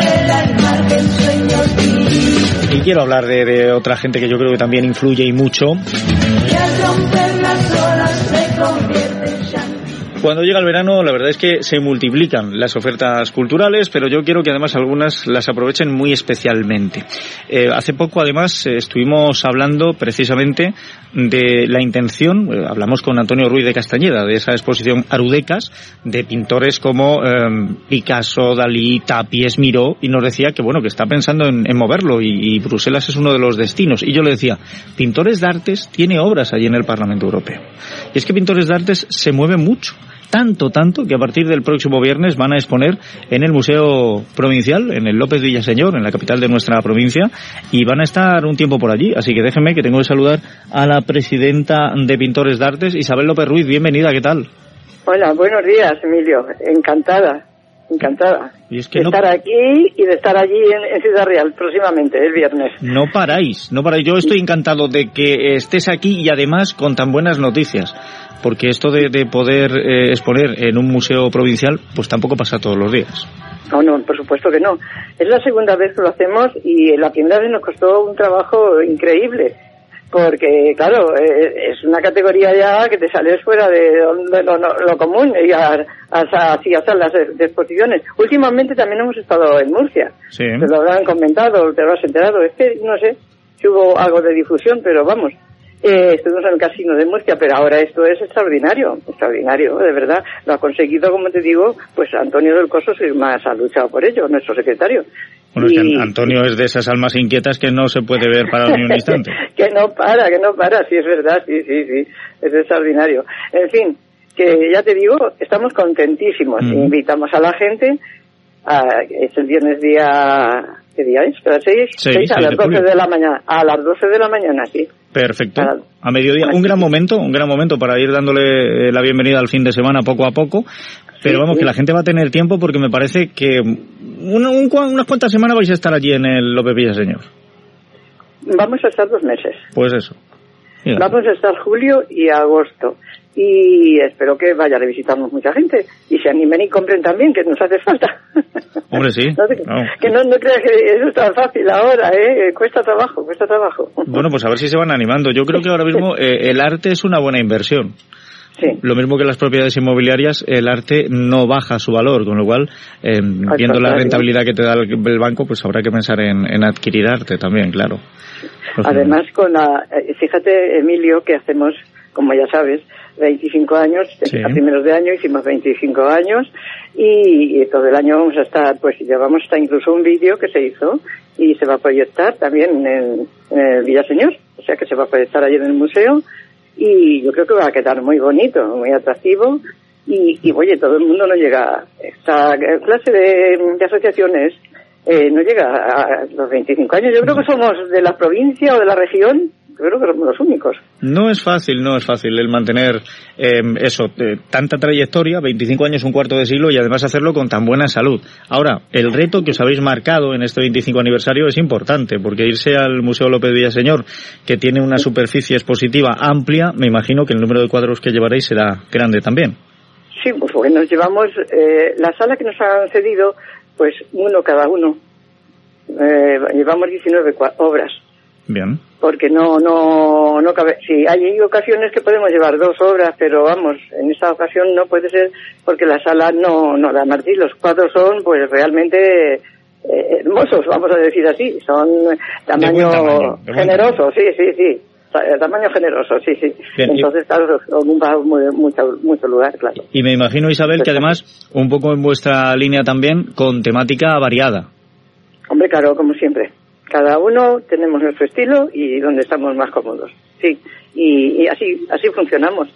Y quiero hablar de, de otra gente que yo creo que también influye y mucho. Cuando llega el verano, la verdad es que se multiplican las ofertas culturales, pero yo quiero que además algunas las aprovechen muy especialmente. Eh, hace poco, además, eh, estuvimos hablando precisamente de la intención, eh, hablamos con Antonio Ruiz de Castañeda, de esa exposición Arudecas, de pintores como eh, Picasso, Dalí, Tapies, Miró, y nos decía que, bueno, que está pensando en, moverlo y, y Bruselas es uno de los destinos. Y yo le decía, Pintores de Artes tiene obras allí en el Parlamento Europeo. Y es que Pintores de Artes se mueve mucho tanto, tanto, que a partir del próximo viernes van a exponer en el Museo Provincial, en el López Villaseñor, en la capital de nuestra provincia, y van a estar un tiempo por allí. Así que déjenme que tengo que saludar a la presidenta de Pintores de Artes, Isabel López Ruiz. Bienvenida, ¿qué tal? Hola, buenos días, Emilio. Encantada. encantada. Y es que de no, estar aquí y de estar allí en, en Ciudad Real próximamente, el viernes. no paráis, no paráis. Yo estoy encantado de que estés aquí y además con tan buenas noticias. Porque esto de, de poder eh, exponer en un museo provincial, pues tampoco pasa todos los días. No, no, por supuesto que no. Es la segunda vez que lo hacemos y la primera vez nos costó un trabajo increíble. Porque, claro, eh, es una categoría ya que te sales fuera de, lo, lo- lo común y así a salas de, de exposiciones. Últimamente también hemos estado en Murcia. Sí. Te lo habrán comentado, te lo has enterado. Es que no sé si hubo algo de difusión, pero vamos. Eh, estuvimos en el casino de Murcia, pero ahora esto es extraordinario, extraordinario, de verdad. Lo ha conseguido, como te digo, pues Antonio del Coso, más ha luchado por ello, nuestro secretario. Bueno, es que Y- An- Antonio es de esas almas inquietas que no se puede ver para ni un instante. que no para, que no para, sí es verdad, sí, sí, sí, es extraordinario. En fin, que ya te digo, estamos contentísimos. Mm. Invitamos a la gente, a, es el viernes día, ¿qué día es? ¿A las seis? Seis, Seis, a las de 12 julio. de la mañana, a las 12 de la mañana, sí. Perfecto. Ah, A mediodía, un gran momento, un gran momento para ir dándole eh, la bienvenida al fin de semana poco a poco. Pero vamos, sí. que la gente va a tener tiempo porque me parece que un- un unas cuantas semanas vais a estar allí en el López Villaseñor. Vamos a estar dos meses. Pues eso. Mira. Vamos a estar julio y agosto. Y espero que vaya a visitarnos mucha gente. Y se animen y compren también, que nos hace falta. Hombre, sí. No. Que no, no creas que eso es tan fácil ahora, ¿eh? Cuesta trabajo, cuesta trabajo. Bueno, pues a ver si se van animando. Yo creo que ahora mismo eh, el arte es una buena inversión. Sí. Lo mismo que las propiedades inmobiliarias, el arte no baja su valor, con lo cual, eh, viendo la rentabilidad que te da el, el banco, pues habrá que pensar en, en adquirir arte también, claro. Pues, Además, con la, eh, fíjate, Emilio, que hacemos, como ya sabes, 25 años, Sí. a primeros de año hicimos 25 años y, y todo el año vamos a estar, pues llevamos hasta incluso un vídeo que se hizo y se va a proyectar también en, en el Villaseñor, o sea que se va a proyectar allí en el museo y yo creo que va a quedar muy bonito, muy atractivo y, y oye, todo el mundo no llega, esta clase de, de asociaciones eh, no llega a los 25 años. Yo creo que somos de la provincia o de la región, yo creo que somos los únicos. No es fácil, no es fácil el mantener eh, eso, eh, tanta trayectoria, 25 años, un cuarto de siglo y además hacerlo con tan buena salud. Ahora, el reto que os habéis marcado en este 25 aniversario es importante, porque irse al Museo López Villaseñor, que tiene una superficie expositiva amplia, me imagino que el número de cuadros que llevaréis será grande también. Sí, pues bueno, nos llevamos eh, la sala que nos han cedido, pues uno cada uno. Eh, llevamos 19 cua- obras. Bien. porque no no no cabe sí hay ocasiones que podemos llevar dos obras pero vamos en esta ocasión no puede ser porque la sala no no da Martí los cuadros son pues realmente eh, hermosos vamos a decir así son tamaño, generoso sí sí sí Ta- tamaño generoso sí sí Bien, entonces claro ocupa mucho mucho lugar claro Y me imagino, Isabel, que además, un poco en vuestra línea también, con temática variada. Hombre, claro, como siempre. Cada uno tenemos nuestro estilo y donde estamos más cómodos. Sí, y, así así funcionamos.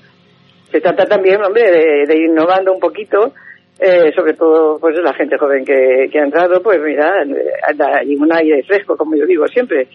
Se trata también, hombre, de, de ir innovando un poquito, eh, sobre todo pues la gente joven que, que ha entrado, pues mira, hay un aire fresco, como yo digo siempre.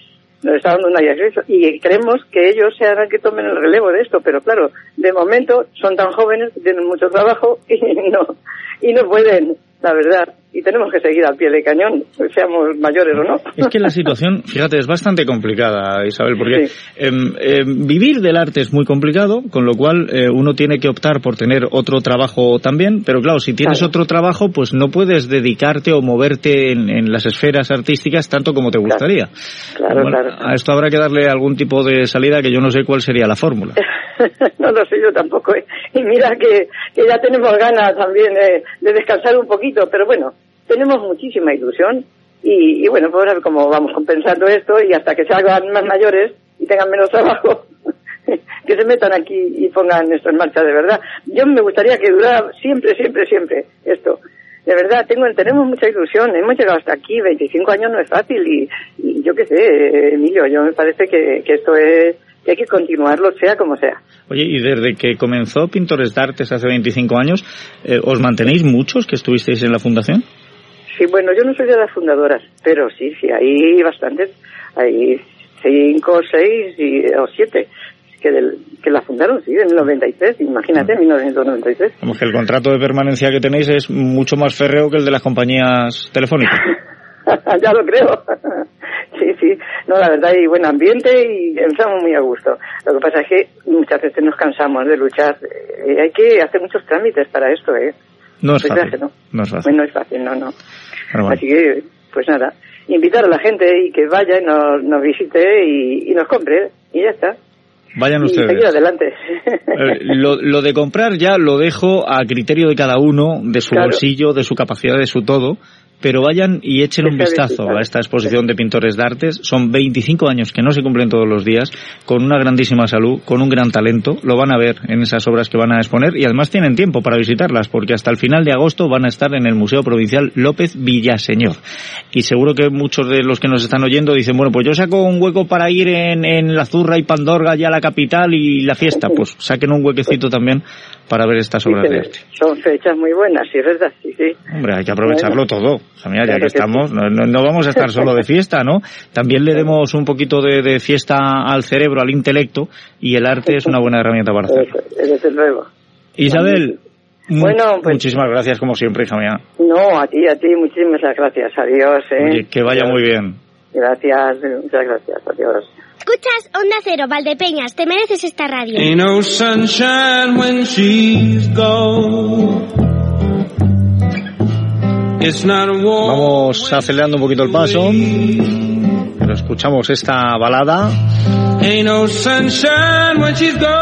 Nos está dando un aire fresco y creemos que ellos sean que tomen el relevo de esto, pero claro, de momento son tan jóvenes, tienen mucho trabajo y no, y no pueden, la verdad. Y tenemos que seguir al pie del cañón, seamos mayores o no. Es que la situación, fíjate, es bastante complicada, Isabel, porque em, em, vivir del arte es muy complicado, con lo cual eh, uno tiene que optar por tener otro trabajo también, pero claro, si tienes Claro. otro trabajo, pues no puedes dedicarte o moverte en, en las esferas artísticas tanto como te gustaría. Claro, Bueno, claro. A esto habrá que darle algún tipo de salida que yo no sé cuál sería la fórmula. no lo sé yo tampoco. ¿eh? Y mira que, que ya tenemos ganas también eh, de descansar un poquito, pero bueno, tenemos muchísima ilusión y, y bueno, pues ahora como vamos compensando esto y hasta que se hagan más mayores y tengan menos trabajo, que se metan aquí y pongan esto en marcha de verdad. Yo me gustaría que durara siempre, siempre, siempre esto. De verdad, tengo, tenemos mucha ilusión. Hemos llegado hasta aquí, 25 años no es fácil y, yo qué sé, Emilio, yo me parece que, que esto es, que hay que continuarlo sea como sea. Oye, y desde que comenzó Pintores de Artes hace 25 años, eh, ¿os mantenéis muchos que estuvisteis en la fundación? Sí, bueno, yo no soy de las fundadoras, pero sí, sí, hay bastantes. Hay cinco, seis y, o siete. que, del, que la fundaron, sí, en el 93, imagínate, en 1993. Vamos, que el contrato de permanencia que tenéis es mucho más férreo que el de las compañías telefónicas. ya lo creo. sí, sí. No, la verdad, hay buen ambiente y estamos muy a gusto. Lo que pasa es que muchas veces nos cansamos de luchar. Eh, hay que hacer muchos trámites para esto, ¿eh? No es fácil. no. No es fácil. no es fácil, no, no. Así que, pues nada, invitar a la gente y que vaya y nos, nos visite y, y nos compre y ya está. Vayan y ustedes. seguir adelante. Eh, lo, lo de comprar ya lo dejo a criterio de cada uno, de su Claro. bolsillo, de su capacidad, de su todo. Pero vayan y echen un vistazo a esta exposición de pintores de artes. Son 25 años que no se cumplen todos los días, con una grandísima salud, con un gran talento. Lo van a ver en esas obras que van a exponer y además tienen tiempo para visitarlas, porque hasta el final de agosto van a estar en el Museo Provincial López Villaseñor. Y seguro que muchos de los que nos están oyendo dicen, bueno, pues yo saco un hueco para ir en, en la Zurra y Pandorga ya a la capital y la fiesta. Pues saquen un huequecito también para ver estas obras de arte. Son fechas muy buenas, sí, es verdad, sí, sí. Hombre, hay que aprovecharlo todo. Jamia, ya Claro que que estamos, no, no- no vamos a estar solo de fiesta, ¿no? También le demos un poquito de, de fiesta al cerebro, al intelecto, y el arte es una buena herramienta para hacerlo. Desde luego. Isabel, Bueno, pues- muchísimas gracias como siempre, hija mía. No, a ti, a ti, muchísimas gracias. Adiós, ¿eh? Oye, que vaya muy bien. Gracias, muchas gracias. Adiós. Escuchas Onda Cero, Valdepeñas, te mereces esta radio. Ain't no sunshine when she's gone. It's not a war. Vamos acelerando un poquito el paso, pero escuchamos esta balada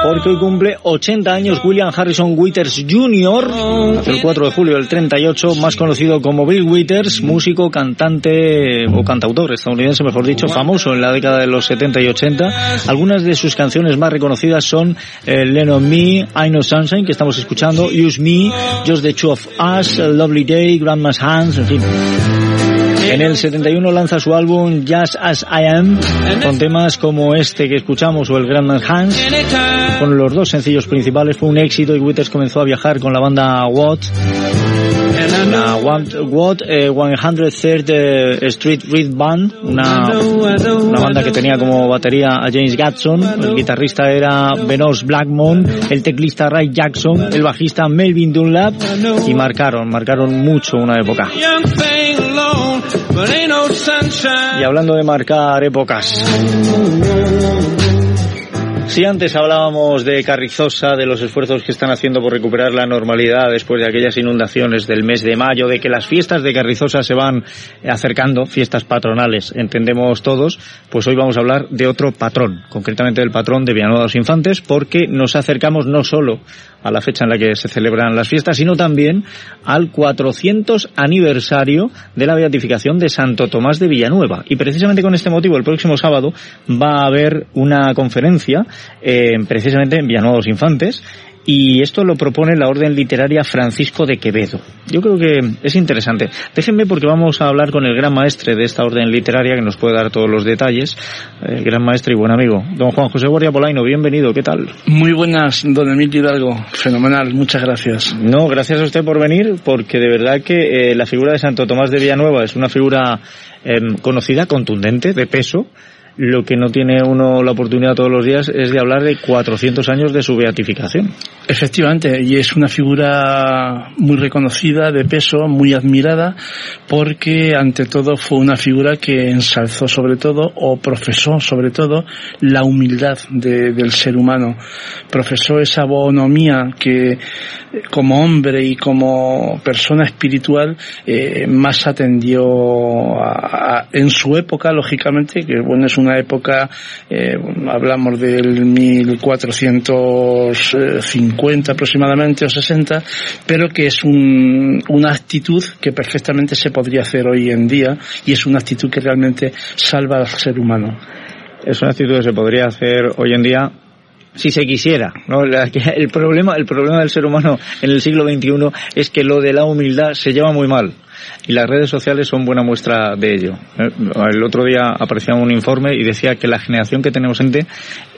porque hoy cumple 80 años William Harrison Withers Jr., nació el 4 de julio del 38, más conocido como Bill Withers, músico, cantante o cantautor estadounidense, mejor dicho, famoso en la década de los 70 y 80. Algunas de sus canciones más reconocidas son eh, Lennon Me, I Know Sunshine, que estamos escuchando, Use Me, Just the Two of Us, A Lovely Day, Grandma's Hands, en fin. En el 71 lanza su álbum Just As I Am, con temas como este que escuchamos o el Grandman Hands. Con los dos sencillos principales fue un éxito y Withers comenzó a viajar con la banda What. La What, What eh, 103rd Street Reed Band, una, una banda que tenía como batería a James Gatson, el guitarrista era Benos Blackmon, el teclista Ray Jackson, el bajista Melvin Dunlap y marcaron, marcaron mucho una época. Y hablando de marcar épocas. Si antes hablábamos de Carrizosa, de los esfuerzos que están haciendo por recuperar la normalidad después de aquellas inundaciones del mes de mayo, de que las fiestas de Carrizosa se van acercando, fiestas patronales, entendemos todos, pues hoy vamos a hablar de otro patrón, concretamente del patrón de Villanueva de los Infantes, porque nos acercamos no solo a la fecha en la que se celebran las fiestas, sino también al 400 aniversario de la beatificación de Santo Tomás de Villanueva. Y precisamente con este motivo, el próximo sábado va a haber una conferencia, eh, precisamente en Villanueva de los Infantes, y esto lo propone la Orden Literaria Francisco de Quevedo. Yo creo que es interesante. Déjenme porque vamos a hablar con el gran maestre de esta Orden Literaria que nos puede dar todos los detalles, el gran maestre y buen amigo, don Juan José Guardia Polaino. Bienvenido, ¿qué tal? Muy buenas, don Emilio Hidalgo. Fenomenal, muchas gracias. No, gracias a usted por venir, porque de verdad que eh, la figura de Santo Tomás de Villanueva es una figura eh, conocida, contundente, de peso. Lo que no tiene uno la oportunidad todos los días es de hablar de 400 años de su beatificación. Efectivamente, y es una figura muy reconocida, de peso, muy admirada, porque ante todo fue una figura que ensalzó sobre todo, o profesó sobre todo, la humildad de- del ser humano. Profesó esa bonomía que como hombre y como persona espiritual eh, más atendió en su época, lógicamente, que bueno, es una época, eh, hablamos del 1450 aproximadamente o 60, pero que es un- una actitud que perfectamente se podría hacer hoy en día y es una actitud que realmente salva al ser humano. Es una actitud que se podría hacer hoy en día si se quisiera. ¿no? El, problema, el problema del ser humano en el siglo XXI es que lo de la humildad se lleva muy mal. Y las redes sociales son buena muestra de ello. ¿eh? El otro día aparecía un informe y decía que la generación que tenemos gente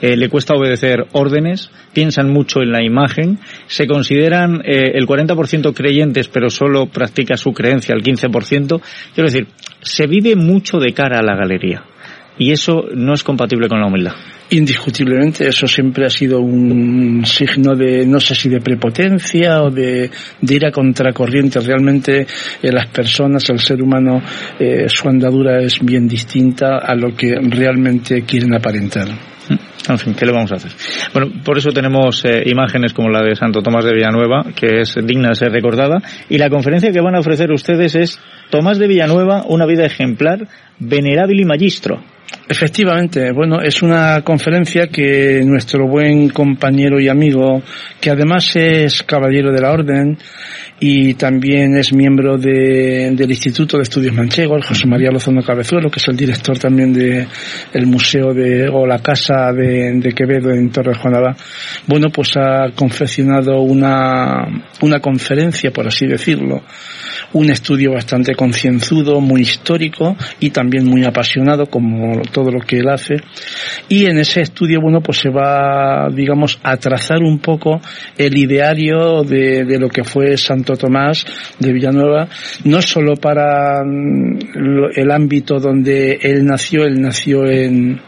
eh, le cuesta obedecer órdenes, piensan mucho en la imagen, se consideran eh, el 40% creyentes pero solo practica su creencia el 15%. Quiero decir, se vive mucho de cara a la galería. Y eso no es compatible con la humildad. Indiscutiblemente, eso siempre ha sido un signo de, no sé si de prepotencia o de, ir a contracorriente. Realmente eh, las personas, el ser humano, eh, su andadura es bien distinta a lo que realmente quieren aparentar. En fin, ¿qué le vamos a hacer? Bueno, por eso tenemos eh, imágenes como la de Santo Tomás de Villanueva, que es digna de ser recordada, y la conferencia que van a ofrecer ustedes es Tomás de Villanueva, una vida ejemplar, venerable y magistro. Efectivamente, bueno, es una conferencia que nuestro buen compañero y amigo, que además es caballero de la Orden y también es miembro del Instituto de Estudios Manchego, el José María Lozano Cabezuelo, que es el director también del el Museo de, o la Casa de, Quevedo en Torre Juanada, bueno, pues ha confeccionado una, una conferencia, por así decirlo, un estudio bastante concienzudo, muy histórico y también muy apasionado, como todo lo que él hace. Y en ese estudio, bueno, pues se va, digamos, a trazar un poco el ideario de, de lo que fue Santo Tomás de Villanueva, no solo para mm, el ámbito donde él nació, él nació en,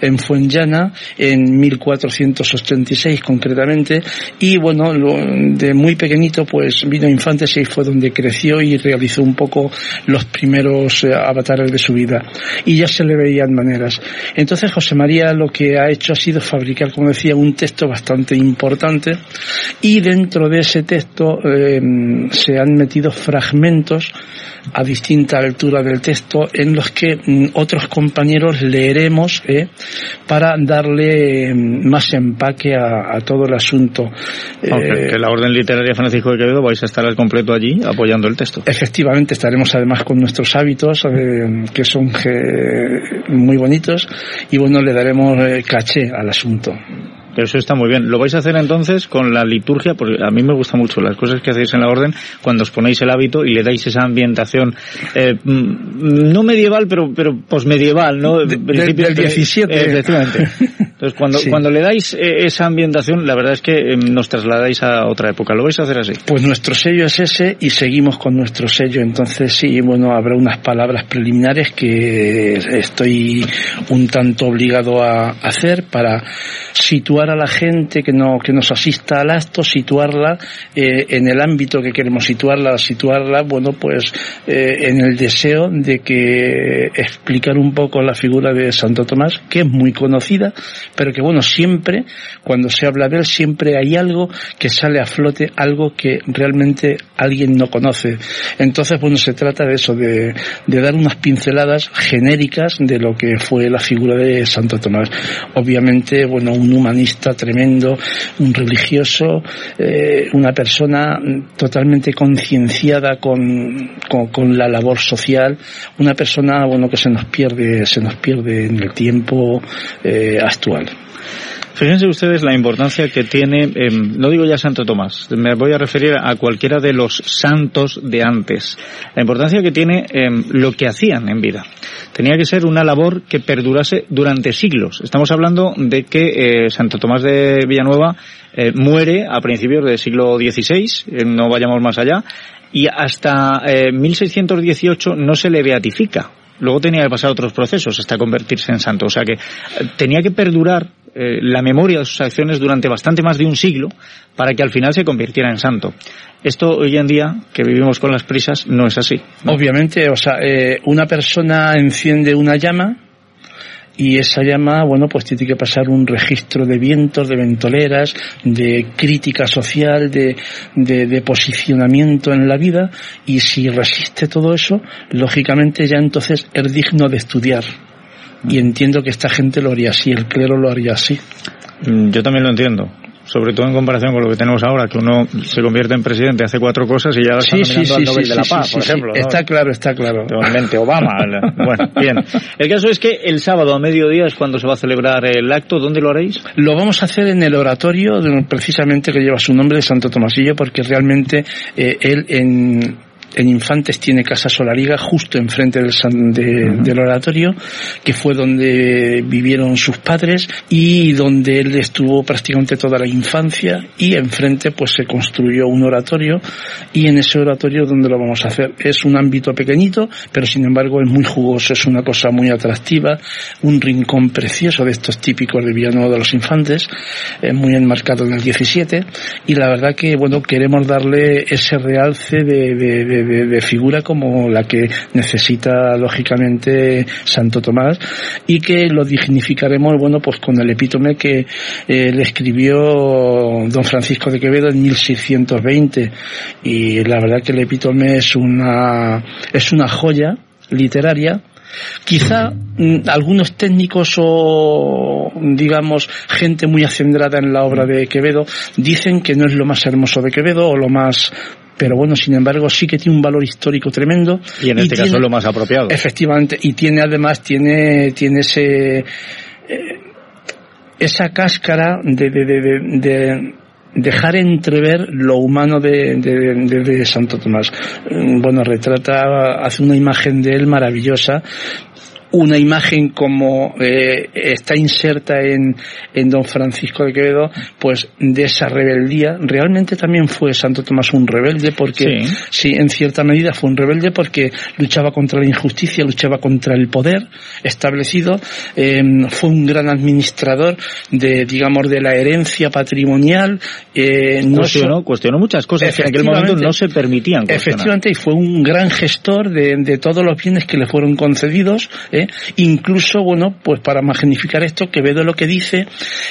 en Fuenllana en 1486 concretamente y bueno, de muy pequeñito pues vino Infantes y fue donde creció y realizó un poco los primeros eh, avatares de su vida y ya se le veían maneras. Entonces José María lo que ha hecho ha sido fabricar, como decía, un texto bastante importante y dentro de ese texto eh, se han metido fragmentos a distinta altura del texto en los que mm, otros compañeros leeremos eh, para darle mm, más empaque a, todo el asunto. Aunque eh, la Orden Literaria Francisco de Quevedo vais a estar al completo allí apoyando el texto. Efectivamente, estaremos además con nuestros hábitos eh, que son muy bonitos y bueno, le daremos caché al asunto. Eso está muy bien. Lo vais a hacer entonces con la liturgia, porque a mí me gusta mucho las cosas que hacéis en la orden cuando os ponéis el hábito y le dais esa ambientación eh, mm, no medieval, pero pero posmedieval, ¿no? De, del 17. efectivamente. Entonces, cuando, cuando le dais eh, esa ambientación, la verdad es que em, nos trasladáis a otra época. ¿Lo vais a hacer así? Pues nuestro sello es ese y seguimos con nuestro sello. Entonces, sí, bueno, habrá unas palabras preliminares que estoy un tanto obligado a hacer para situar a la gente que, no, que nos asista al acto, situarla eh, en el ámbito que queremos situarla, situarla, bueno, pues eh, en el deseo de que explicar un poco la figura de Santo Tomás, que es muy conocida, pero que bueno, siempre, cuando se habla de él, siempre hay algo que sale a flote, algo que realmente alguien no conoce. Entonces, bueno, se trata de eso, de, de dar unas pinceladas genéricas de lo que fue la figura de Santo Tomás. Obviamente, bueno, un humanista tremendo, un religioso, eh, una persona totalmente concienciada con, con, la labor social, una persona, bueno, que se nos pierde, se nos pierde en el tiempo eh, actual. Fíjense ustedes la importancia que tiene, no digo ya Santo Tomás, me voy a referir a cualquiera de los santos de antes, la importancia que tiene lo que hacían en vida. Tenía que ser una labor que perdurase durante siglos. Estamos hablando de que eh, Santo Tomás de Villanueva eh, muere a principios del siglo XVI, eh, no vayamos más allá, y hasta 1618 no se le beatifica. Luego tenía que pasar otros procesos hasta convertirse en santo. O sea que tenía que perdurar eh, la memoria de sus acciones durante bastante más de un siglo para que al final se convirtiera en santo. Esto hoy en día, que vivimos con las prisas, no es así. Obviamente, o sea, eh, una persona enciende una llama y esa llama, bueno, pues tiene que pasar un registro de vientos, de ventoleras, de crítica social, de, de, posicionamiento en la vida y si resiste todo eso, lógicamente ya entonces es digno de estudiar y entiendo que esta gente lo haría así, el clero lo haría así. Mm, yo también lo entiendo sobre todo en comparación con lo que tenemos ahora, que uno se convierte en presidente, hace cuatro cosas y ya está sí, sí, al Nobel de la Paz, por ejemplo. Está claro, está claro. Igualmente Obama. bueno, bien. El caso es que el sábado a mediodía es cuando se va a celebrar el acto. ¿Dónde lo haréis? Lo vamos a hacer en el oratorio, precisamente que lleva su nombre de Santo Tomasillo, porque realmente eh, él en en Infantes tiene Casa Solariga justo enfrente del, del oratorio, que fue donde vivieron sus padres y donde él estuvo prácticamente toda la infancia y enfrente pues se construyó un oratorio y en ese oratorio donde lo vamos a hacer. Es un ámbito pequeñito, pero sin embargo es muy jugoso, es una cosa muy atractiva, un rincón precioso de estos típicos de Villanueva de los Infantes, eh, muy enmarcado en el 17 y la verdad que bueno queremos darle ese realce de, de, figura como la que necesita lógicamente Santo Tomás y que lo dignificaremos bueno pues con el epítome que eh, le escribió don Francisco de Quevedo en 1620 y la verdad que el epítome es una es una joya literaria. Quizá mm, algunos técnicos o, digamos, gente muy acendrada en la obra de Quevedo dicen que no es lo más hermoso de Quevedo o lo más pero bueno, sin embargo, sí que tiene un valor histórico tremendo. Y en este caso es lo más apropiado. Efectivamente, y tiene además, tiene, tiene ese, eh, esa cáscara de, de, de, de dejar entrever lo humano de, de, de, Santo Tomás. Mm, bueno, retrata, hace una imagen de él maravillosa una imagen como eh, está inserta en, en Don Francisco de Quevedo, pues de esa rebeldía. Realmente también fue Santo Tomás un rebelde porque, sí, en cierta medida fue un rebelde porque luchaba contra la injusticia, luchaba contra el poder establecido, eh, fue un gran administrador de, digamos, de la herencia patrimonial. Eh, no cuestionó, cuestionó muchas cosas que en aquel momento no se permitían. Efectivamente, y fue un gran gestor de, de todos los bienes que le fueron concedidos. ¿eh? Incluso, bueno, pues para magnificar esto, Quevedo lo que dice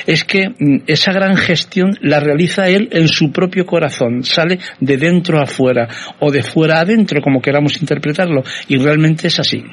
es que mm, esa gran gestión la realiza él en su propio corazón, sale de dentro a fuera o de fuera a adentro, como queramos interpretarlo, y realmente es así.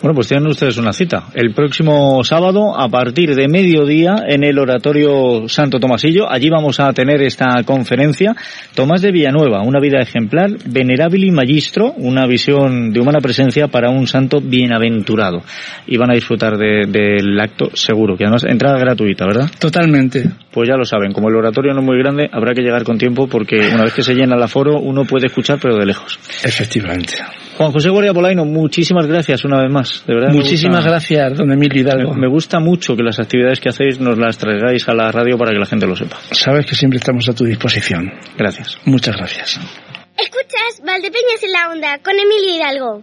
Bueno, pues tienen ustedes una cita. El próximo sábado, a partir de mediodía, en el Oratorio Santo Tomasillo, allí vamos a tener esta conferencia. Tomás de Villanueva, una vida ejemplar, venerabili magistro, una visión de humana presencia para un santo bienaventurado. Y van a disfrutar del acto seguro, que además entrada gratuita, ¿verdad? Totalmente. Pues ya lo saben, como el oratorio no es muy grande, habrá que llegar con tiempo porque una vez que se llena el aforo, uno puede escuchar, pero de lejos. Efectivamente. Juan José Guardia Polaino, muchísimas gracias una vez más, de verdad. Muchísimas gracias, don Emilio Hidalgo. Me, gusta mucho que las actividades que hacéis nos las traigáis a la radio para que la gente lo sepa. Sabes que siempre estamos a tu disposición. Gracias. Muchas gracias. Escuchas Valdepeñas en la Onda con Emilio Hidalgo.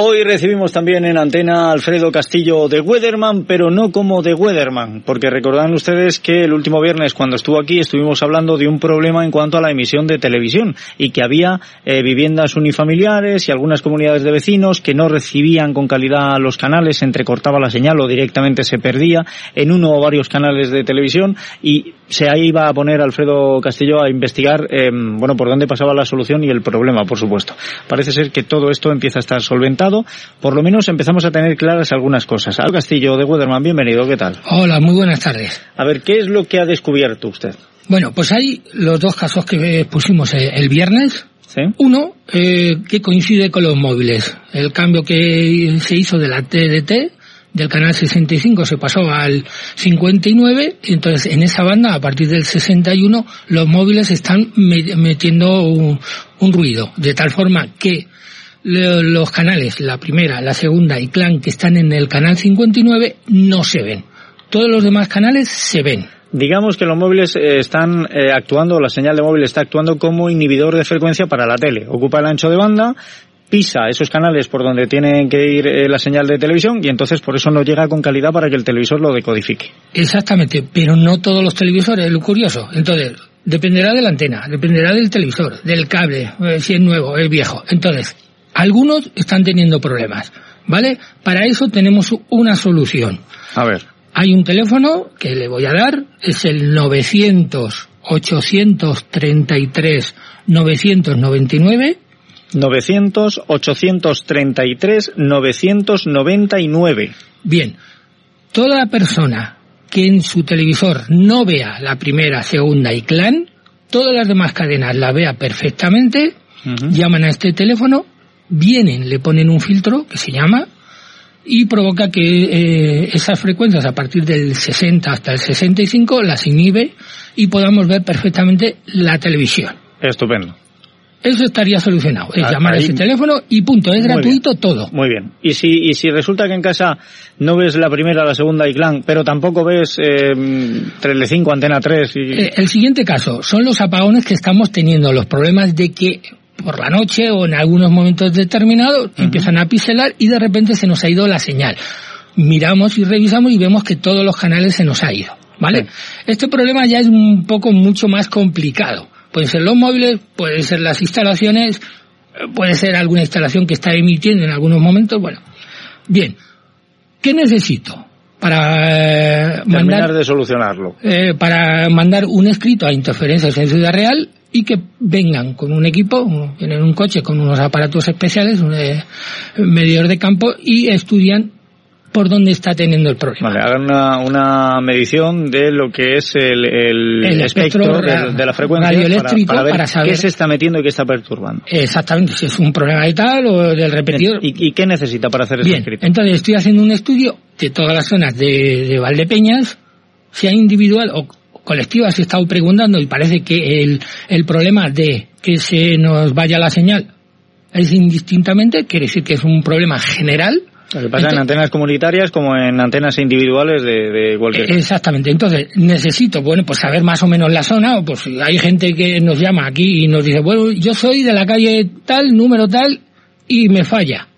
Hoy recibimos también en antena Alfredo Castillo de Weatherman, pero no como de Weatherman, porque recordarán ustedes que el último viernes cuando estuvo aquí estuvimos hablando de un problema en cuanto a la emisión de televisión y que había eh, viviendas unifamiliares y algunas comunidades de vecinos que no recibían con calidad los canales, se entrecortaba la señal o directamente se perdía en uno o varios canales de televisión y se iba a poner Alfredo Castillo a investigar, eh, bueno, por dónde pasaba la solución y el problema, por supuesto. Parece ser que todo esto empieza a estar solventado, por lo menos empezamos a tener claras algunas cosas. Al Castillo de Weatherman, bienvenido, ¿qué tal? Hola, muy buenas tardes. A ver, ¿qué es lo que ha descubierto usted? Bueno, pues hay los dos casos que pusimos el viernes. ¿Sí? Uno, eh, que coincide con los móviles. El cambio que se hizo de la TDT del canal 65 se pasó al 59, entonces en esa banda, a partir del 61, los móviles están metiendo un, ruido, de tal forma que los canales, la primera, la segunda y clan que están en el canal 59 no se ven. Todos los demás canales se ven. Digamos que los móviles eh, están eh, actuando, la señal de móvil está actuando como inhibidor de frecuencia para la tele. Ocupa el ancho de banda, pisa esos canales por donde tiene que ir eh, la señal de televisión y entonces por eso no llega con calidad para que el televisor lo decodifique. Exactamente, pero no todos los televisores, es lo curioso. Entonces, dependerá de la antena, dependerá del televisor, del cable, eh, si es nuevo, es viejo. Entonces, algunos están teniendo problemas, ¿vale? Para eso tenemos una solución. A ver. Hay un teléfono que le voy a dar, es el 900 833 999 900 833 999. Bien, toda persona que en su televisor no vea la primera, segunda y clan, todas las demás cadenas la vea perfectamente, llaman a este teléfono, vienen, le ponen un filtro que se llama y provoca que eh, esas frecuencias a partir del 60 hasta el 65 las inhibe y podamos ver perfectamente la televisión. Estupendo. Eso estaría solucionado. Es Ah, llamar a ese teléfono y punto. Es Muy gratuito todo. Muy bien. Y si, y si resulta que en casa no ves la primera, la segunda y clan, pero tampoco ves eh, Telecinco, Antena 3 y... Eh, el siguiente caso son los apagones que estamos teniendo, los problemas de que por la noche o en algunos momentos determinados empiezan a piselar y de repente se nos ha ido la señal. Miramos y revisamos y vemos que todos los canales se nos ha ido. ¿Vale? Este problema ya es un poco mucho más complicado. Pueden ser los móviles, pueden ser las instalaciones, eh, puede ser alguna instalación que está emitiendo en algunos momentos. Bueno, bien. ¿Qué necesito para eh, terminar mandar de solucionarlo. eh, para mandar un escrito a interferencias en Ciudad Real y que vengan con un equipo, un- vienen en un coche con unos aparatos especiales, un eh, medidor de campo y estudian por dónde está teniendo el problema. Vale, hagan una, una medición de lo que es el, el, El espectro, espectro de, la frecuencia radioeléctrico para, para ver para saber- qué se está metiendo y qué está perturbando. Exactamente, si es un problema de tal o del repetidor. ¿Y, y qué necesita para hacer ese Bien, escrito? entonces estoy haciendo un estudio de todas las zonas de, de Valdepeñas, sea individual o colectiva, se ha estado preguntando y parece que el, el problema de que se nos vaya la señal es indistintamente, quiere decir que es un problema general. Lo que pasa en antenas comunitarias como en antenas individuales de, de cualquier... Exactamente. Entonces, necesito, bueno, pues saber más o menos la zona, o pues hay gente que nos llama aquí y nos dice, bueno, yo soy de la calle tal, número tal, y me falla.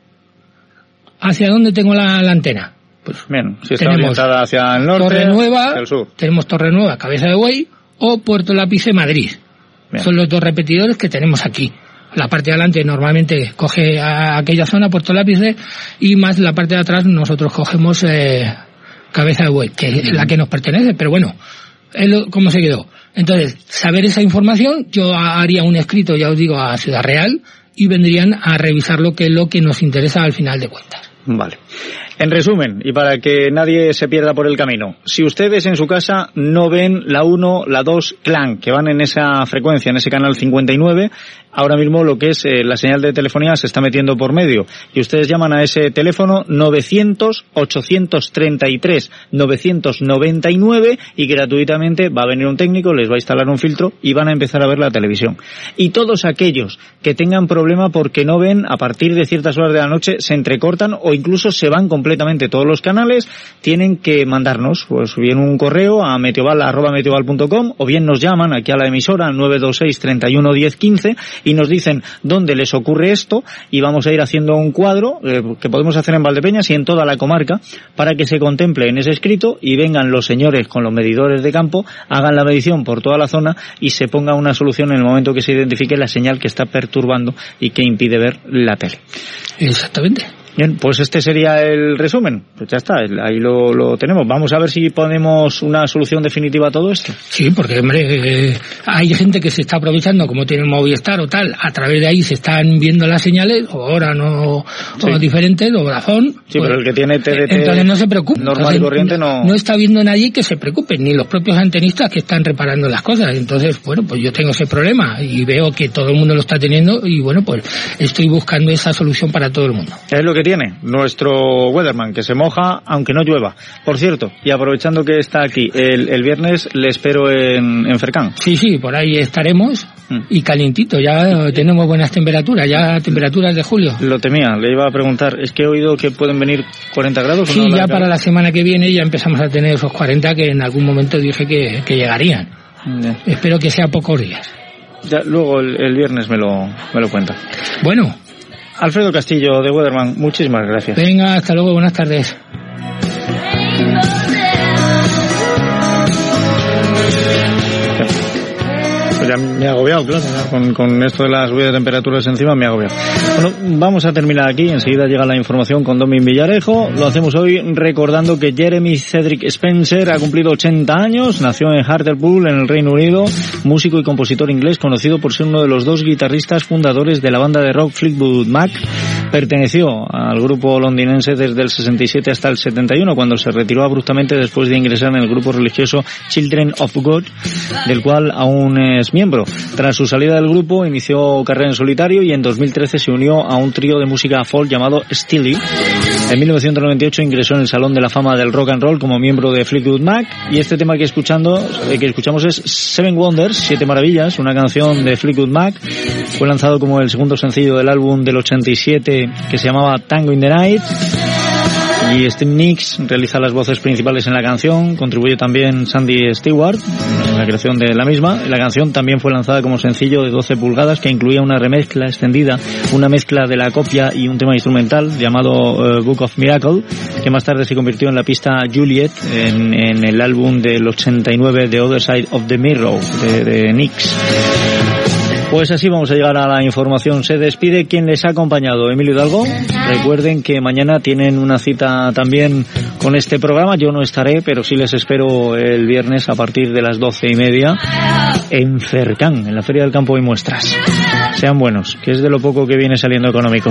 ¿Hacia dónde tengo la, la antena? Pues Bien, si está tenemos orientada hacia el norte, Torre Nueva, hacia el sur. tenemos Torre Nueva, Cabeza de Buey, o Puerto Lápice, Madrid. Bien. Son los dos repetidores que tenemos aquí. La parte de adelante normalmente coge a aquella zona, Puerto Lápice, y más la parte de atrás nosotros cogemos eh, Cabeza de Buey, que es la que nos pertenece, pero bueno, es lo- cómo se quedó. Entonces, saber esa información, yo haría un escrito, ya os digo, a Ciudad Real, y vendrían a revisar lo que es lo que nos interesa al final de cuentas. Vale. En resumen, y para que nadie se pierda por el camino, si ustedes en su casa no ven la 1, la 2 clan, que van en esa frecuencia, en ese canal 59, ahora mismo lo que es eh, la señal de telefonía se está metiendo por medio. Y ustedes llaman a ese teléfono 900-833-999 y gratuitamente va a venir un técnico, les va a instalar un filtro y van a empezar a ver la televisión. Y todos aquellos que tengan problema porque no ven a partir de ciertas horas de la noche se entrecortan o incluso se van completamente todos los canales, tienen que mandarnos pues bien un correo a meteoval.meteoval.com o bien nos llaman aquí a la emisora al 926 31 10 15 y nos dicen dónde les ocurre esto y vamos a ir haciendo un cuadro eh, que podemos hacer en Valdepeñas y en toda la comarca para que se contemple en ese escrito y vengan los señores con los medidores de campo, hagan la medición por toda la zona y se ponga una solución en el momento que se identifique la señal que está perturbando y que impide ver la tele. Exactamente. Bien, pues este sería el resumen. Pues ya está, ahí lo, lo tenemos. Vamos a ver si ponemos una solución definitiva a todo esto. Sí, porque hombre, eh, hay gente que se está aprovechando, como tiene el Movistar o tal, a través de ahí se están viendo las señales, o ahora no, Sí. o diferentes, o. Sí, pues, pero el que tiene TDT entonces no se preocupe. normal Entonces, y corriente no... No está viendo nadie que se preocupe, ni los propios antenistas que están reparando las cosas. Entonces, bueno, pues yo tengo ese problema y veo que todo el mundo lo está teniendo y bueno, pues estoy buscando esa solución para todo el mundo. Es lo que tiene nuestro Weatherman, que se moja aunque no llueva. Por cierto, y aprovechando que está aquí, el, el viernes le espero en, en Fercán. Sí, sí, por ahí estaremos Mm. y calientito, ya tenemos buenas temperaturas, ya temperaturas de julio. Lo temía, le iba a preguntar, es que he oído que pueden venir 40 grados. ¿o Sí, no? ya para la semana que viene ya empezamos a tener esos 40 que en algún momento dije que, que llegarían. Espero que sea pocos días. Ya, luego el, el viernes me lo, me lo cuenta. Bueno, Alfredo Castillo de Weatherman, muchísimas gracias. venga, hasta luego, buenas tardes. Me he agobiado, claro, con, con esto de las subidas de temperaturas encima me he agobiado. Bueno, vamos a terminar aquí, enseguida llega la información con Domin Villarejo. Lo hacemos hoy recordando que Jeremy Cedric Spencer ha cumplido 80 años, nació en Hartlepool, en el Reino Unido, músico y compositor inglés conocido por ser uno de los dos guitarristas fundadores de la banda de rock Fleetwood Mac, perteneció al grupo londinense desde el 67 hasta el 71, cuando se retiró abruptamente después de ingresar en el grupo religioso Children of God, del cual aún es miembro. Tras su salida del grupo, inició carrera en solitario y en 2013 se unió a un trío de música folk llamado Steely. En 1998 ingresó en el Salón de la Fama del Rock and Roll como miembro de Fleetwood Mac y este tema que escuchando eh, que escuchamos es Seven Wonders, Siete Maravillas, una canción de Fleetwood Mac. Fue lanzado como el segundo sencillo del álbum del 87 que se llamaba Tango in the Night. Y Steve Nicks realiza las voces principales en la canción, contribuye también Sandy Stewart en la creación de la misma. La canción también fue lanzada como sencillo de 12 pulgadas que incluía una remezcla extendida, una mezcla de la copia y un tema instrumental llamado eh, Book of Miracle, que más tarde se convirtió en la pista Juliet en, el álbum del 89 The Other Side of the Mirror de, de Nicks. Pues así vamos a llegar a la información. Se despide quien les ha acompañado, Emilio Hidalgo. Recuerden que mañana tienen una cita también con este programa. Yo no estaré, pero sí les espero el viernes a partir de las doce y media en Cercán, en la Feria del Campo y Muestras. Sean buenos, que es de lo poco que viene saliendo económico.